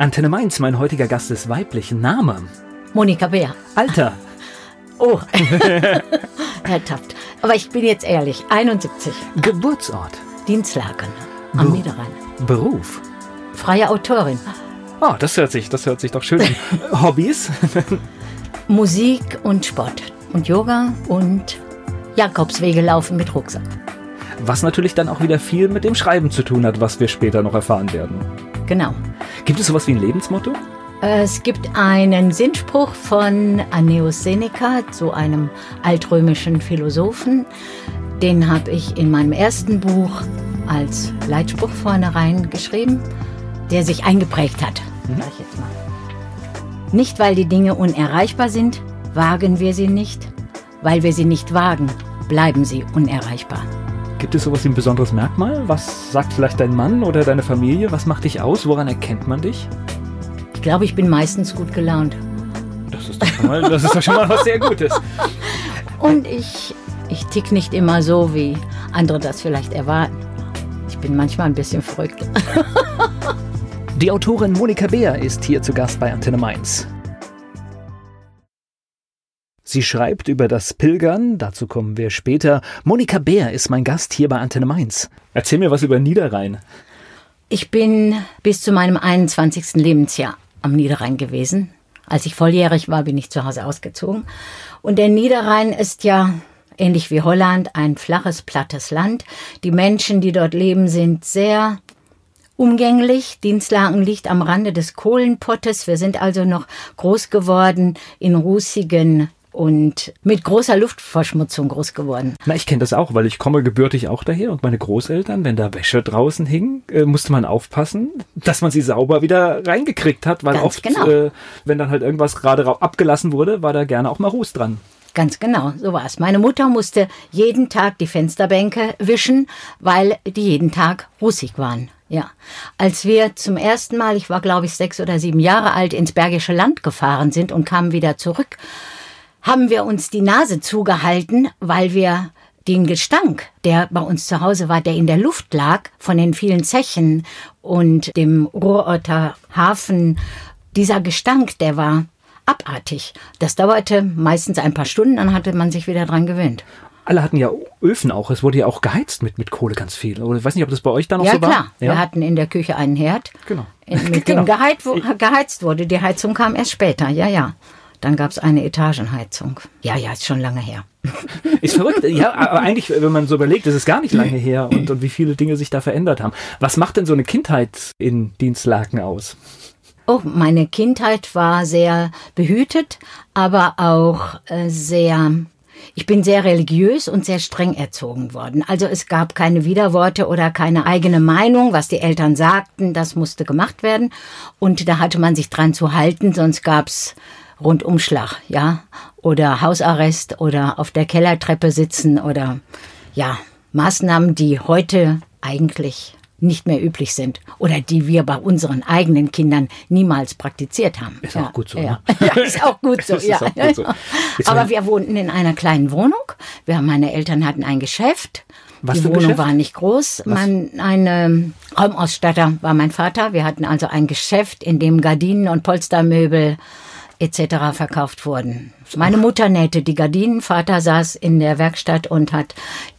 Antenne Mainz, mein heutiger Gast ist weiblich. Name? Monika Bär. Alter? Oh, Herr Taft. Aber ich bin jetzt ehrlich, 71. Geburtsort? Dienstlaken am Be- Niederrhein. Beruf? Freie Autorin. Oh, das hört sich, das hört sich doch schön an. Hobbys? Musik und Sport. Und Yoga und Jakobswege laufen mit Rucksack. Was natürlich dann auch wieder viel mit dem Schreiben zu tun hat, was wir später noch erfahren werden. Genau. Gibt es sowas wie ein Lebensmotto? Es gibt einen Sinnspruch von Anneus Seneca, so einem altrömischen Philosophen. Den habe ich in meinem ersten Buch als Leitspruch vorne reingeschrieben, der sich eingeprägt hat. Sag ich jetzt mal. Nicht, weil die Dinge unerreichbar sind, wagen wir sie nicht. Weil wir sie nicht wagen, bleiben sie unerreichbar. Gibt es sowas wie ein besonderes Merkmal? Was sagt vielleicht dein Mann oder deine Familie? Was macht dich aus? Woran erkennt man dich? Ich glaube, ich bin meistens gut gelaunt. Das ist doch schon mal, das ist doch schon mal was sehr Gutes. Und ich, ich tick nicht immer so, wie andere das vielleicht erwarten. Ich bin manchmal ein bisschen verrückt. Die Autorin Monika Beer ist hier zu Gast bei Antenne Mainz. Sie schreibt über das Pilgern, dazu kommen wir später. Monika Beer ist mein Gast hier bei Antenne Mainz. Erzähl mir was über Niederrhein. Ich bin bis zu meinem 21. Lebensjahr am Niederrhein gewesen. Als ich volljährig war, bin ich zu Hause ausgezogen. Und der Niederrhein ist ja ähnlich wie Holland ein flaches, plattes Land. Die Menschen, die dort leben, sind sehr umgänglich. Dienstlaken liegt am Rande des Kohlenpottes. Wir sind also noch groß geworden in rußigen und mit großer Luftverschmutzung groß geworden. Na, ich kenne das auch, weil ich komme gebürtig auch daher und meine Großeltern, wenn da Wäsche draußen hing, äh, musste man aufpassen, dass man sie sauber wieder reingekriegt hat, weil Ganz oft, genau. äh, wenn dann halt irgendwas gerade abgelassen wurde, war da gerne auch mal Ruß dran. Ganz genau, so war es. Meine Mutter musste jeden Tag die Fensterbänke wischen, weil die jeden Tag rußig waren. Ja. Als wir zum ersten Mal, ich war glaube ich sechs oder sieben Jahre alt, ins Bergische Land gefahren sind und kamen wieder zurück, haben wir uns die Nase zugehalten, weil wir den Gestank, der bei uns zu Hause war, der in der Luft lag, von den vielen Zechen und dem Ruhrorter Hafen, dieser Gestank, der war abartig. Das dauerte meistens ein paar Stunden, dann hatte man sich wieder dran gewöhnt. Alle hatten ja Öfen auch. Es wurde ja auch geheizt mit, mit Kohle ganz viel. Oder ich weiß nicht, ob das bei euch da noch ja so war. klar, wir hatten in der Küche einen Herd, Genau. mit Genau. dem geheizt, wo, geheizt wurde. Die Heizung kam erst später, ja, ja. Dann gab es eine Etagenheizung. Ja, ja, ist schon lange her. Ist verrückt. Ja, aber eigentlich, wenn man so überlegt, ist es gar nicht lange her und, und wie viele Dinge sich da verändert haben. Was macht denn so eine Kindheit in Dienstlaken aus? Oh, meine Kindheit war sehr behütet, aber auch äh, sehr. Ich bin sehr religiös und sehr streng erzogen worden. Also es gab keine Widerworte oder keine eigene Meinung, was die Eltern sagten, das musste gemacht werden. Und da hatte man sich dran zu halten, sonst gab's Rundumschlag, ja, oder Hausarrest oder auf der Kellertreppe sitzen oder ja, Maßnahmen, die heute eigentlich nicht mehr üblich sind oder die wir bei unseren eigenen Kindern niemals praktiziert haben. Ist ja, auch gut so, Ja, ne? ja ist auch gut so. Ja. auch gut so. Aber wir wohnten in einer kleinen Wohnung. Wir, meine Eltern hatten ein Geschäft. Was Die Wohnung Geschäft? war nicht groß. Mein, ein ähm, Raumausstatter war mein Vater. Wir hatten also ein Geschäft, in dem Gardinen und Polstermöbel etc. verkauft wurden. Meine Mutter nähte die Gardinen, Vater saß in der Werkstatt und hat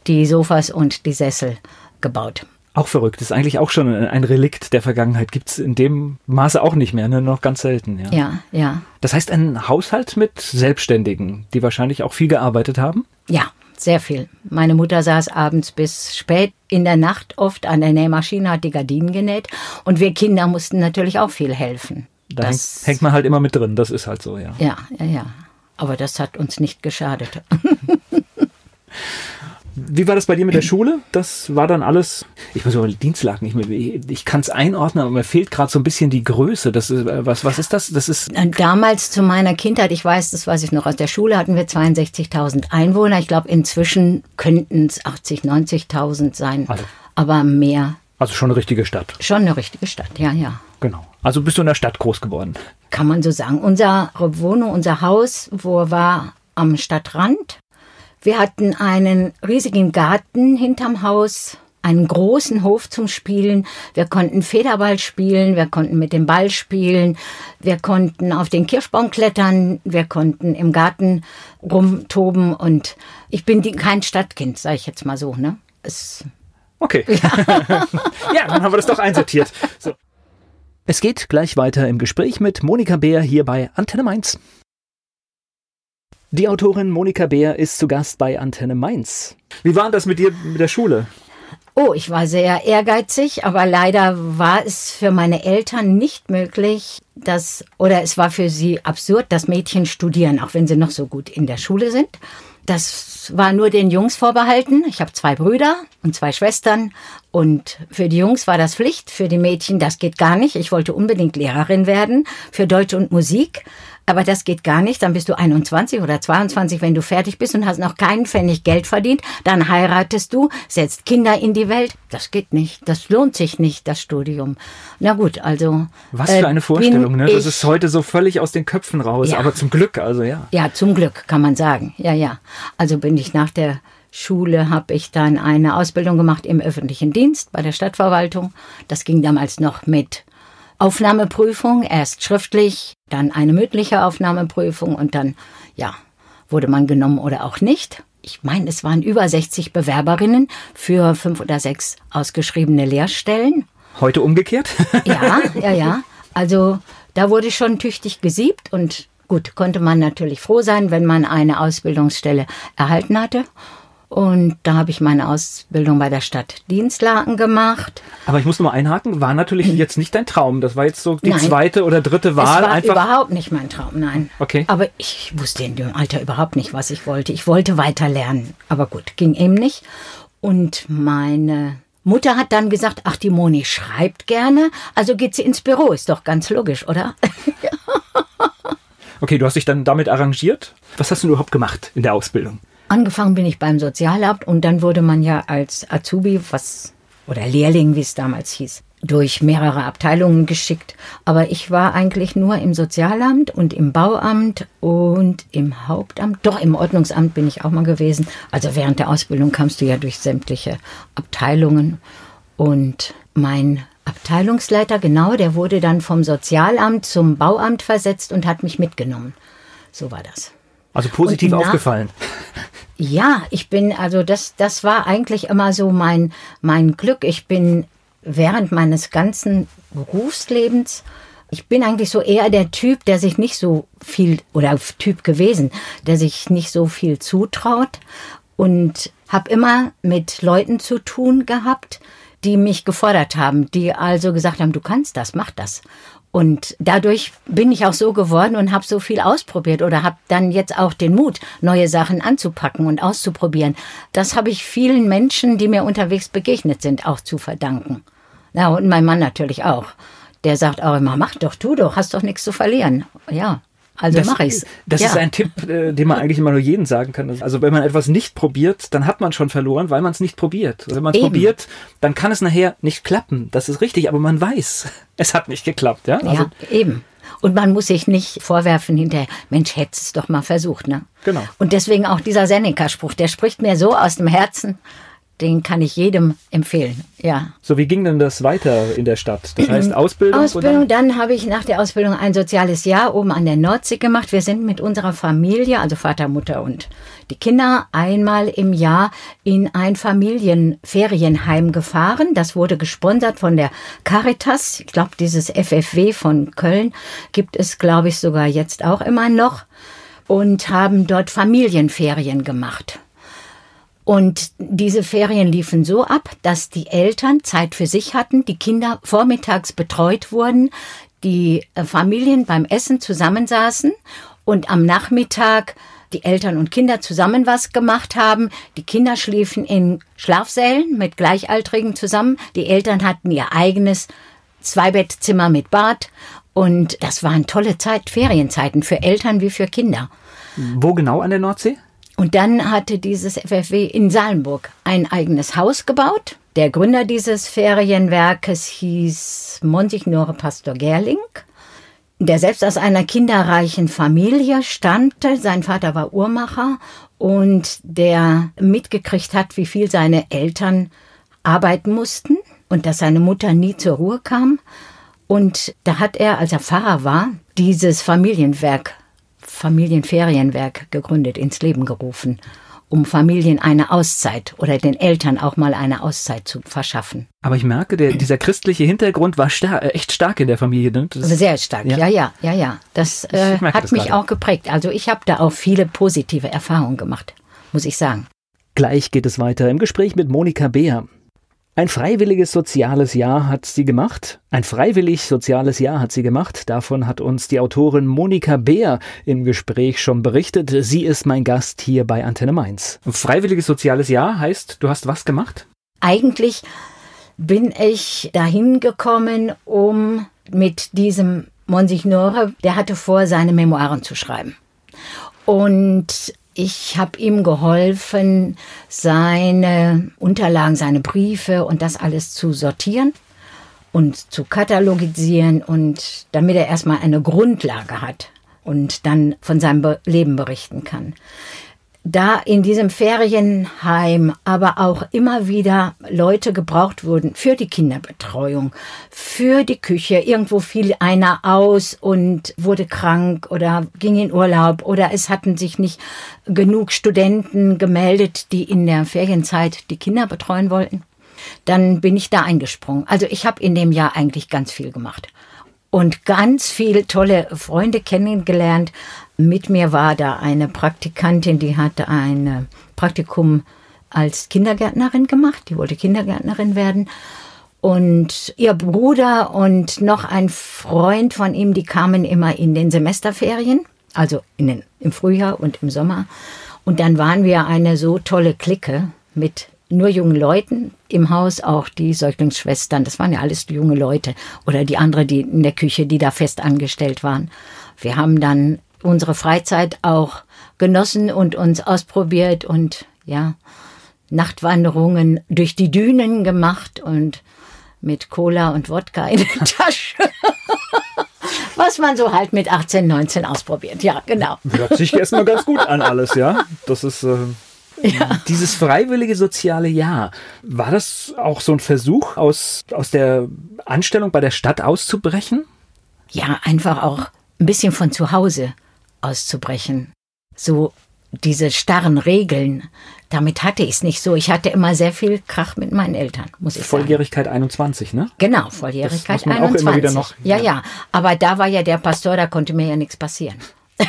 die Sofas und die Sessel gebaut. Auch verrückt. Ist eigentlich auch schon ein Relikt der Vergangenheit. Gibt es in dem Maße auch nicht mehr, ne? noch ganz selten. Ja. Ja, ja, Das heißt, ein Haushalt mit Selbstständigen, die wahrscheinlich auch viel gearbeitet haben. ja, sehr viel. Meine Mutter saß abends bis spät in der Nacht oft an der Nähmaschine, hat die Gardinen genäht und wir Kinder mussten natürlich auch viel helfen. Da hängt, Das- hängt man halt immer mit drin. Das ist halt so, ja. Ja, ja, ja. Aber das hat uns nicht geschadet. Wie war das bei dir mit der Schule? Das war dann alles. Ich muss über Dienstlaken nicht mehr. Ich kann es einordnen, aber mir fehlt gerade so ein bisschen die Größe. Das ist, äh, was, was ist das? Das ist. Und Damals zu meiner Kindheit, ich weiß, das weiß ich noch aus der Schule, hatten wir 62.000 Einwohner. Ich glaube, inzwischen könnten es 80.000, 90.000 sein. Also. Aber mehr. Also schon eine richtige Stadt. Schon eine richtige Stadt, ja, ja. Genau. Also bist du in der Stadt groß geworden. Kann man so sagen. Unsere Wohnung, unser Haus, wo war am Stadtrand. Wir hatten einen riesigen Garten hinterm Haus. einen großen Hof zum Spielen. Wir konnten Federball spielen, wir konnten mit dem Ball spielen, wir konnten auf den Kirschbaum klettern, wir konnten im Garten rumtoben und ich bin die, kein Stadtkind, sage ich jetzt mal so. Ne? Es okay. Ja. ja, dann haben wir das doch einsortiert. So. Es geht gleich weiter im Gespräch mit Monika Bär hier bei Antenne Mainz. Die Autorin Monika Bär ist zu Gast bei Antenne Mainz. Wie war das mit dir mit der Schule? Oh, ich war sehr ehrgeizig, aber leider war es für meine Eltern nicht möglich, dass, oder es war für sie absurd, dass Mädchen studieren, auch wenn sie noch so gut in der Schule sind. Das war nur den Jungs vorbehalten. Ich habe zwei Brüder und zwei Schwestern. Und für die Jungs war das Pflicht, für die Mädchen, das geht gar nicht. Ich wollte unbedingt Lehrerin werden für Deutsch und Musik. Aber das geht gar nicht. Dann bist du 21 oder 22, wenn du fertig bist und hast noch keinen Pfennig Geld verdient. Dann heiratest du, setzt Kinder in die Welt. Das geht nicht. Das lohnt sich nicht, das Studium. Na gut, also. Was für äh, eine Vorstellung, ne? Das ist heute so völlig aus den Köpfen raus. Ja. Aber zum Glück, also ja. Ja, zum Glück, kann man sagen. Ja, ja. Also bin ich nach der Schule habe ich dann eine Ausbildung gemacht im öffentlichen Dienst bei der Stadtverwaltung. Das ging damals noch mit Aufnahmeprüfung, erst schriftlich, dann eine mündliche Aufnahmeprüfung und dann, ja, wurde man genommen oder auch nicht. Ich meine, es waren über 60 Bewerberinnen für fünf oder sechs ausgeschriebene Lehrstellen. Heute umgekehrt? ja, ja, ja. Also da wurde schon tüchtig gesiebt und gut, konnte man natürlich froh sein, wenn man eine Ausbildungsstelle erhalten hatte. Und da habe ich meine Ausbildung bei der Stadt Dienstlaken gemacht. Aber ich muss noch mal einhaken, war natürlich jetzt nicht dein Traum. Das war jetzt so die nein. zweite oder dritte Wahl. Es war einfach überhaupt nicht mein Traum, nein. Okay. Aber ich wusste in dem Alter überhaupt nicht, was ich wollte. Ich wollte weiter lernen. Aber gut, ging eben nicht. Und meine Mutter hat dann gesagt, ach, die Moni schreibt gerne, also geht sie ins Büro. Ist doch ganz logisch, oder? okay, du hast dich dann damit arrangiert. Was hast du überhaupt gemacht in der Ausbildung? Angefangen bin ich beim Sozialamt und dann wurde man ja als Azubi, was oder Lehrling, wie es damals hieß, durch mehrere Abteilungen geschickt. Aber ich war eigentlich nur im Sozialamt und im Bauamt und im Hauptamt. Doch, im Ordnungsamt bin ich auch mal gewesen. Also während der Ausbildung kamst du ja durch sämtliche Abteilungen. Und mein Abteilungsleiter, genau, der wurde dann vom Sozialamt zum Bauamt versetzt und hat mich mitgenommen. So war das. Also positiv aufgefallen. Ja, ich bin, also das, das war eigentlich immer so mein, mein Glück. Ich bin während meines ganzen Berufslebens, ich bin eigentlich so eher der Typ, der sich nicht so viel, oder Typ gewesen, der sich nicht so viel zutraut und habe immer mit Leuten zu tun gehabt, die mich gefordert haben, die also gesagt haben, du kannst das, mach das. Und dadurch bin ich auch so geworden und habe so viel ausprobiert oder habe dann jetzt auch den Mut, neue Sachen anzupacken und auszuprobieren. Das habe ich vielen Menschen, die mir unterwegs begegnet sind, auch zu verdanken. Ja, und mein Mann natürlich auch. Der sagt auch immer, mach doch, tu doch, hast doch nichts zu verlieren. Ja. Also das, mache ich's. Das ja. ist ein Tipp, äh, den man eigentlich immer nur jedem sagen kann. Also wenn man etwas nicht probiert, dann hat man schon verloren, weil man es nicht probiert. Also wenn man es probiert, dann kann es nachher nicht klappen. Das ist richtig, aber man weiß, es hat nicht geklappt. Ja, also, ja eben. Und man muss sich nicht vorwerfen hinterher, Mensch, hättest es doch mal versucht, ne? Genau. Und deswegen auch dieser Seneca-Spruch, der spricht mir so aus dem Herzen, den kann ich jedem empfehlen. Ja. So, wie ging denn das weiter in der Stadt? Das heißt Ausbildung? Ausbildung, dann habe ich nach der Ausbildung ein soziales Jahr oben an der Nordsee gemacht. Wir sind mit unserer Familie, also Vater, Mutter und die Kinder, einmal im Jahr in ein Familienferienheim gefahren. Das wurde gesponsert von der Caritas. Ich glaube, dieses FFW von Köln gibt es, glaube ich, sogar jetzt auch immer noch. Und haben dort Familienferien gemacht. Und diese Ferien liefen so ab, dass die Eltern Zeit für sich hatten, die Kinder vormittags betreut wurden, die äh, Familien beim Essen zusammensaßen und am Nachmittag die Eltern und Kinder zusammen was gemacht haben. Die Kinder schliefen in Schlafsälen mit Gleichaltrigen zusammen. Die Eltern hatten ihr eigenes Zweibettzimmer mit Bad. Und das waren tolle Zeit, Ferienzeiten für Eltern wie für Kinder. Wo genau an der Nordsee? Und dann hatte dieses FFW in Salmburg ein eigenes Haus gebaut. Der Gründer dieses Ferienwerkes hieß Monsignore Pastor Gerling, der selbst aus einer kinderreichen Familie stammte. Sein Vater war Uhrmacher und der mitgekriegt hat, wie viel seine Eltern arbeiten mussten und dass seine Mutter nie zur Ruhe kam. Und da hat er, als er Pfarrer war, dieses Familienwerk, Familienferienwerk gegründet, ins Leben gerufen um Familien eine Auszeit oder den Eltern auch mal eine Auszeit zu verschaffen. Aber ich merke, der, dieser christliche Hintergrund war star äh, echt stark in der Familie. Ne? Das Sehr stark, ja, ja, ja, ja. ja. Das äh, hat das mich gerade. auch geprägt. Also ich habe da auch viele positive Erfahrungen gemacht, muss ich sagen. Gleich geht es weiter im Gespräch mit Monika Beer. Ein freiwilliges soziales Jahr hat sie gemacht. Ein freiwillig soziales Jahr hat sie gemacht. Davon hat uns die Autorin Monika Beer im Gespräch schon berichtet. Sie ist mein Gast hier bei Antenne Mainz. Ein freiwilliges soziales Jahr heißt, du hast was gemacht? Eigentlich bin ich dahin gekommen, um mit diesem Monsignore, der hatte vor, seine Memoiren zu schreiben. Und ich habe ihm geholfen, seine Unterlagen, seine Briefe und das alles zu sortieren und zu katalogisieren und damit er erstmal eine Grundlage hat und dann von seinem Leben berichten kann da in diesem Ferienheim aber auch immer wieder Leute gebraucht wurden für die Kinderbetreuung, für die Küche. Irgendwo fiel einer aus und wurde krank oder ging in Urlaub oder es hatten sich nicht genug Studenten gemeldet, die in der Ferienzeit die Kinder betreuen wollten. Dann bin ich da eingesprungen. Also ich habe in dem Jahr eigentlich ganz viel gemacht und ganz viele tolle Freunde kennengelernt. Mit mir war da eine Praktikantin, die hatte ein Praktikum als Kindergärtnerin gemacht. Die wollte Kindergärtnerin werden. Und ihr Bruder und noch ein Freund von ihm, die kamen immer in den Semesterferien, also in den, im Frühjahr und im Sommer. Und dann waren wir eine so tolle Clique mit nur jungen Leuten im Haus, auch die Säuglingsschwestern, das waren ja alles junge Leute oder die andere, die in der Küche, die da fest angestellt waren. Wir haben dann unsere Freizeit auch genossen und uns ausprobiert und ja, Nachtwanderungen durch die Dünen gemacht und mit Cola und Wodka in der Tasche. Was man so halt mit 18, 19 ausprobiert. Ja, genau. Hört sich erstmal ganz gut an alles, ja. Das ist. Äh ja. Dieses freiwillige soziale Jahr, war das auch so ein Versuch, aus, aus der Anstellung bei der Stadt auszubrechen? Ja, einfach auch ein bisschen von zu Hause auszubrechen. So diese starren Regeln, damit hatte ich es nicht so. Ich hatte immer sehr viel Krach mit meinen Eltern, muss ich Volljährigkeit sagen. 21, ne? Genau, Volljährigkeit das muss man 21. Auch immer wieder noch, ja, ja, ja. Aber da war ja der Pastor, da konnte mir ja nichts passieren.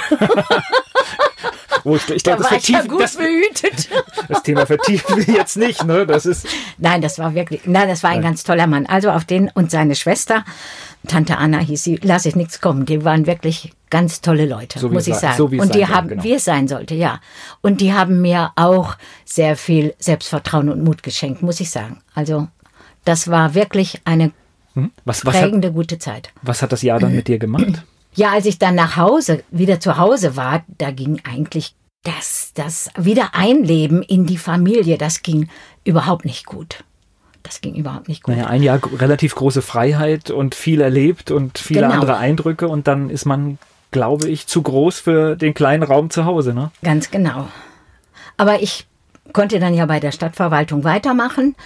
Oh, ich, ich glaube, da das, ja gut das, behütet. das Thema vertiefen wir jetzt nicht, ne? Das ist. Nein, das war wirklich, nein, das war ein nein. ganz toller Mann. Also auf den und seine Schwester, Tante Anna hieß sie, lasse ich nichts kommen. Die waren wirklich ganz tolle Leute, so muss ich sagen. So und die haben, genau. wie es sein sollte, ja. Und die haben mir auch sehr viel Selbstvertrauen und Mut geschenkt, muss ich sagen. Also das war wirklich eine hm? was, was prägende hat, gute Zeit. Was hat das Jahr dann mit dir gemacht? Ja, als ich dann nach Hause, wieder zu Hause war, da ging eigentlich das, das Wiedereinleben in die Familie, das ging überhaupt nicht gut. Das ging überhaupt nicht gut. Naja, ein Jahr relativ große Freiheit und viel erlebt und viele genau. andere Eindrücke und dann ist man, glaube ich, zu groß für den kleinen Raum zu Hause, ne? Ganz genau. Aber ich konnte dann ja bei der Stadtverwaltung weitermachen,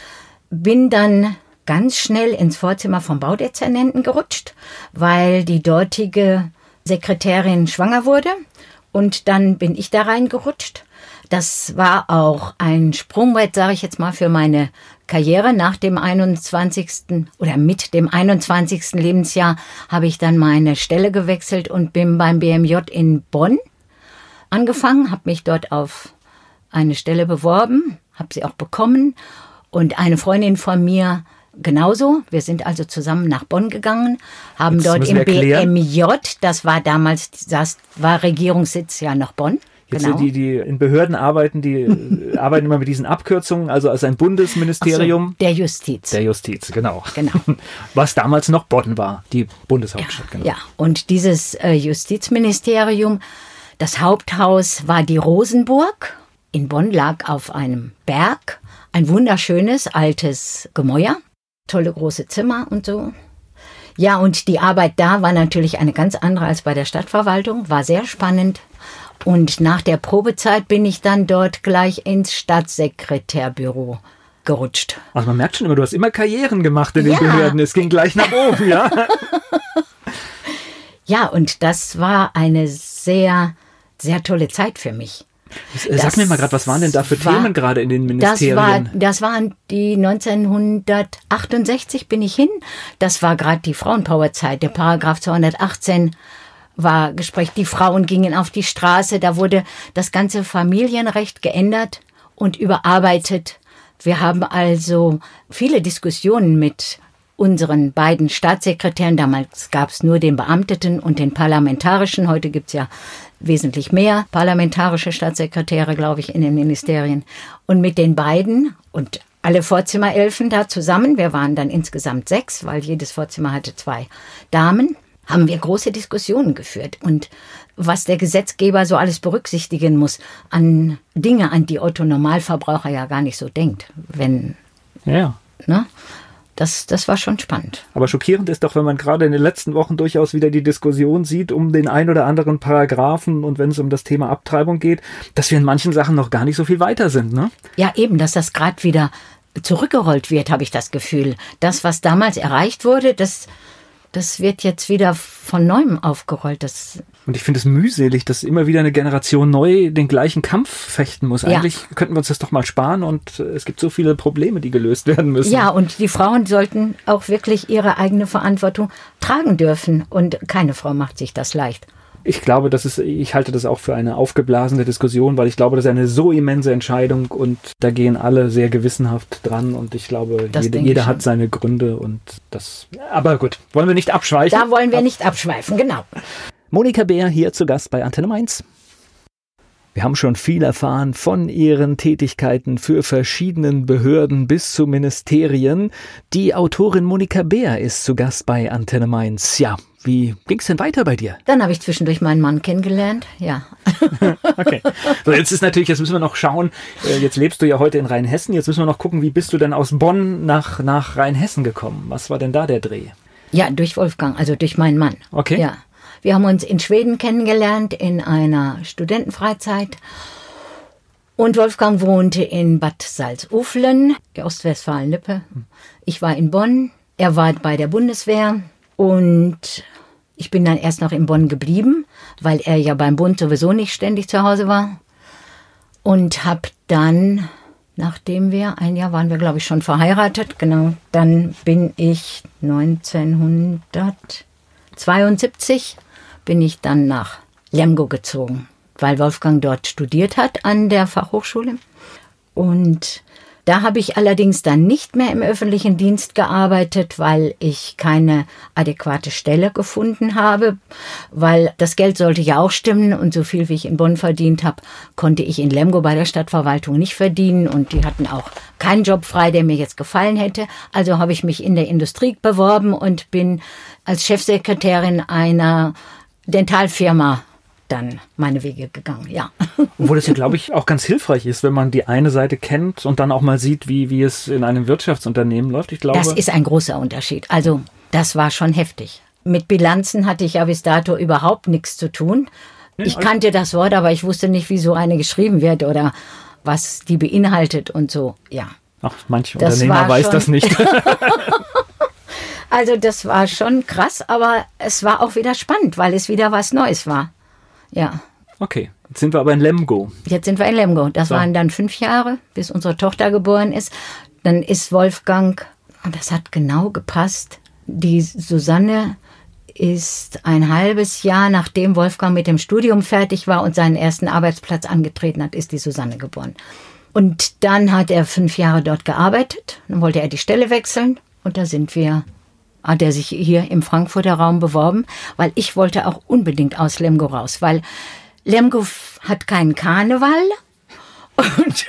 bin dann ganz schnell ins Vorzimmer vom Baudezernenten gerutscht, weil die dortige Sekretärin schwanger wurde. Und dann bin ich da reingerutscht. Das war auch ein Sprungbrett, sage ich jetzt mal, für meine Karriere. Nach dem 21. oder mit dem 21. Lebensjahr habe ich dann meine Stelle gewechselt und bin beim BMJ in Bonn angefangen, habe mich dort auf eine Stelle beworben, habe sie auch bekommen. Und eine Freundin von mir genauso. Wir sind also zusammen nach Bonn gegangen, haben Jetzt dort im BMJ, das war damals, das war Regierungssitz ja noch Bonn. Jetzt genau. die, die in Behörden arbeiten, die äh, arbeiten immer mit diesen Abkürzungen, also als ein Bundesministerium. So, der Justiz. Der Justiz, genau. Genau. Was damals noch Bonn war, die Bundeshauptstadt, ja, genau. Ja, und dieses äh, Justizministerium, das Haupthaus war die Rosenburg. In Bonn lag auf einem Berg ein wunderschönes altes Gemäuer tolle große Zimmer und so. Ja, und die Arbeit da war natürlich eine ganz andere als bei der Stadtverwaltung, war sehr spannend. Und nach der Probezeit bin ich dann dort gleich ins Stadtsekretärbüro gerutscht. Also man merkt schon immer, du hast immer Karrieren gemacht in den ja. Behörden. Es ging gleich nach oben, ja. ja, und das war eine sehr, sehr tolle Zeit für mich. Sag das mir mal gerade, was waren denn da für war, Themen gerade in den Ministerien? Das, war, das waren die 1968 bin ich hin. Das war gerade die Frauenpowerzeit. Der Paragraph 218 war Gespräch. Die Frauen gingen auf die Straße. Da wurde das ganze Familienrecht geändert und überarbeitet. Wir haben also viele Diskussionen mit unseren beiden Staatssekretären. Damals gab es nur den Beamteten und den parlamentarischen. Heute gibt es ja wesentlich mehr parlamentarische Staatssekretäre, glaube ich, in den Ministerien. Und mit den beiden und alle Vorzimmerelfen da zusammen, wir waren dann insgesamt sechs, weil jedes Vorzimmer hatte zwei Damen, haben wir große Diskussionen geführt. Und was der Gesetzgeber so alles berücksichtigen muss an Dinge, an die Otto Normalverbraucher ja gar nicht so denkt, wenn. Ja. Ne? das, das war schon spannend. Aber schockierend ist doch, wenn man gerade in den letzten Wochen durchaus wieder die Diskussion sieht um den ein oder anderen Paragraphen und wenn es um das Thema Abtreibung geht, dass wir in manchen Sachen noch gar nicht so viel weiter sind, ne? Ja, eben, dass das gerade wieder zurückgerollt wird, habe ich das Gefühl. Das, was damals erreicht wurde, das, das wird jetzt wieder von neuem aufgerollt. Das und ich finde es mühselig, dass immer wieder eine Generation neu den gleichen Kampf fechten muss. Eigentlich ja. könnten wir uns das doch mal sparen und es gibt so viele Probleme, die gelöst werden müssen. Ja, und die Frauen sollten auch wirklich ihre eigene Verantwortung tragen dürfen. Und keine Frau macht sich das leicht. Ich glaube, das ist, ich halte das auch für eine aufgeblasene Diskussion, weil ich glaube, das ist eine so immense Entscheidung und da gehen alle sehr gewissenhaft dran und ich glaube, jede, jeder ich hat seine Gründe und das, aber gut, wollen wir nicht abschweifen? Da wollen wir nicht abschweifen, genau. Monika Bär hier zu Gast bei Antenne Mainz. Wir haben schon viel erfahren von Ihren Tätigkeiten für verschiedenen Behörden bis zu Ministerien. Die Autorin Monika Bär ist zu Gast bei Antenne Mainz. Ja, wie ging's denn weiter bei dir? Dann habe ich zwischendurch meinen Mann kennengelernt, ja. okay. So, jetzt ist natürlich, jetzt müssen wir noch schauen, äh, jetzt lebst du ja heute in Rheinhessen, jetzt müssen wir noch gucken, wie bist du denn aus Bonn nach, nach Rheinhessen gekommen? Was war denn da der Dreh? Ja, durch Wolfgang, also durch meinen Mann. Okay. Ja. Wir haben uns in Schweden kennengelernt in einer Studentenfreizeit. Und Wolfgang wohnte in Bad Salzuflen, Ostwestfalen-Lippe. Ich war in Bonn. Er war bei der Bundeswehr. Und ich bin dann erst noch in Bonn geblieben, weil er ja beim Bund sowieso nicht ständig zu Hause war. Und habe dann, nachdem wir, ein Jahr waren wir, glaube ich, schon verheiratet, genau, dann bin ich 1972 bin ich dann nach Lemgo gezogen, weil Wolfgang dort studiert hat an der Fachhochschule. Und da habe ich allerdings dann nicht mehr im öffentlichen Dienst gearbeitet, weil ich keine adäquate Stelle gefunden habe, weil das Geld sollte ja auch stimmen und so viel wie ich in Bonn verdient habe, konnte ich in Lemgo bei der Stadtverwaltung nicht verdienen und die hatten auch keinen Job frei, der mir jetzt gefallen hätte. Also habe ich mich in der Industrie beworben und bin als Chefsekretärin einer Dentalfirma dann meine Wege gegangen, ja. Obwohl das ja, glaube ich, auch ganz hilfreich ist, wenn man die eine Seite kennt und dann auch mal sieht, wie, wie es in einem Wirtschaftsunternehmen läuft. Ich glaube. Das ist ein großer Unterschied. Also, das war schon heftig. Mit Bilanzen hatte ich ja bis dato überhaupt nichts zu tun. Ich kannte das Wort, aber ich wusste nicht, wie so eine geschrieben wird oder was die beinhaltet und so, ja. Ach, manche Unternehmer weiß das nicht. Also das war schon krass, aber es war auch wieder spannend, weil es wieder was Neues war. Ja. Okay, jetzt sind wir aber in Lemgo. Jetzt sind wir in Lemgo. Das so. waren dann fünf Jahre, bis unsere Tochter geboren ist. Dann ist Wolfgang, und das hat genau gepasst, die Susanne ist ein halbes Jahr nachdem Wolfgang mit dem Studium fertig war und seinen ersten Arbeitsplatz angetreten hat, ist die Susanne geboren. Und dann hat er fünf Jahre dort gearbeitet. Dann wollte er die Stelle wechseln und da sind wir hat er sich hier im Frankfurter Raum beworben, weil ich wollte auch unbedingt aus Lemgo raus, weil Lemgo hat keinen Karneval und,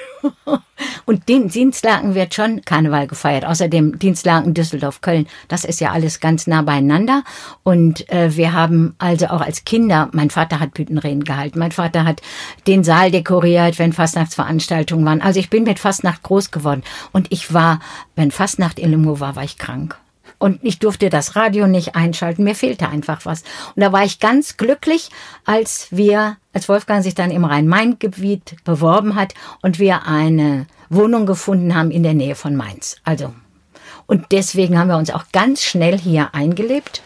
und den Dienstlaken wird schon Karneval gefeiert. Außerdem Dienstlaken Düsseldorf, Köln, das ist ja alles ganz nah beieinander. Und äh, wir haben also auch als Kinder, mein Vater hat Büttenreden gehalten, mein Vater hat den Saal dekoriert, wenn Fastnachtsveranstaltungen waren. Also ich bin mit Fastnacht groß geworden. Und ich war, wenn Fastnacht in Lemgo war, war ich krank. Und ich durfte das Radio nicht einschalten. Mir fehlte einfach was. Und da war ich ganz glücklich, als wir, als Wolfgang sich dann im Rhein-Main-Gebiet beworben hat und wir eine Wohnung gefunden haben in der Nähe von Mainz. Also, und deswegen haben wir uns auch ganz schnell hier eingelebt.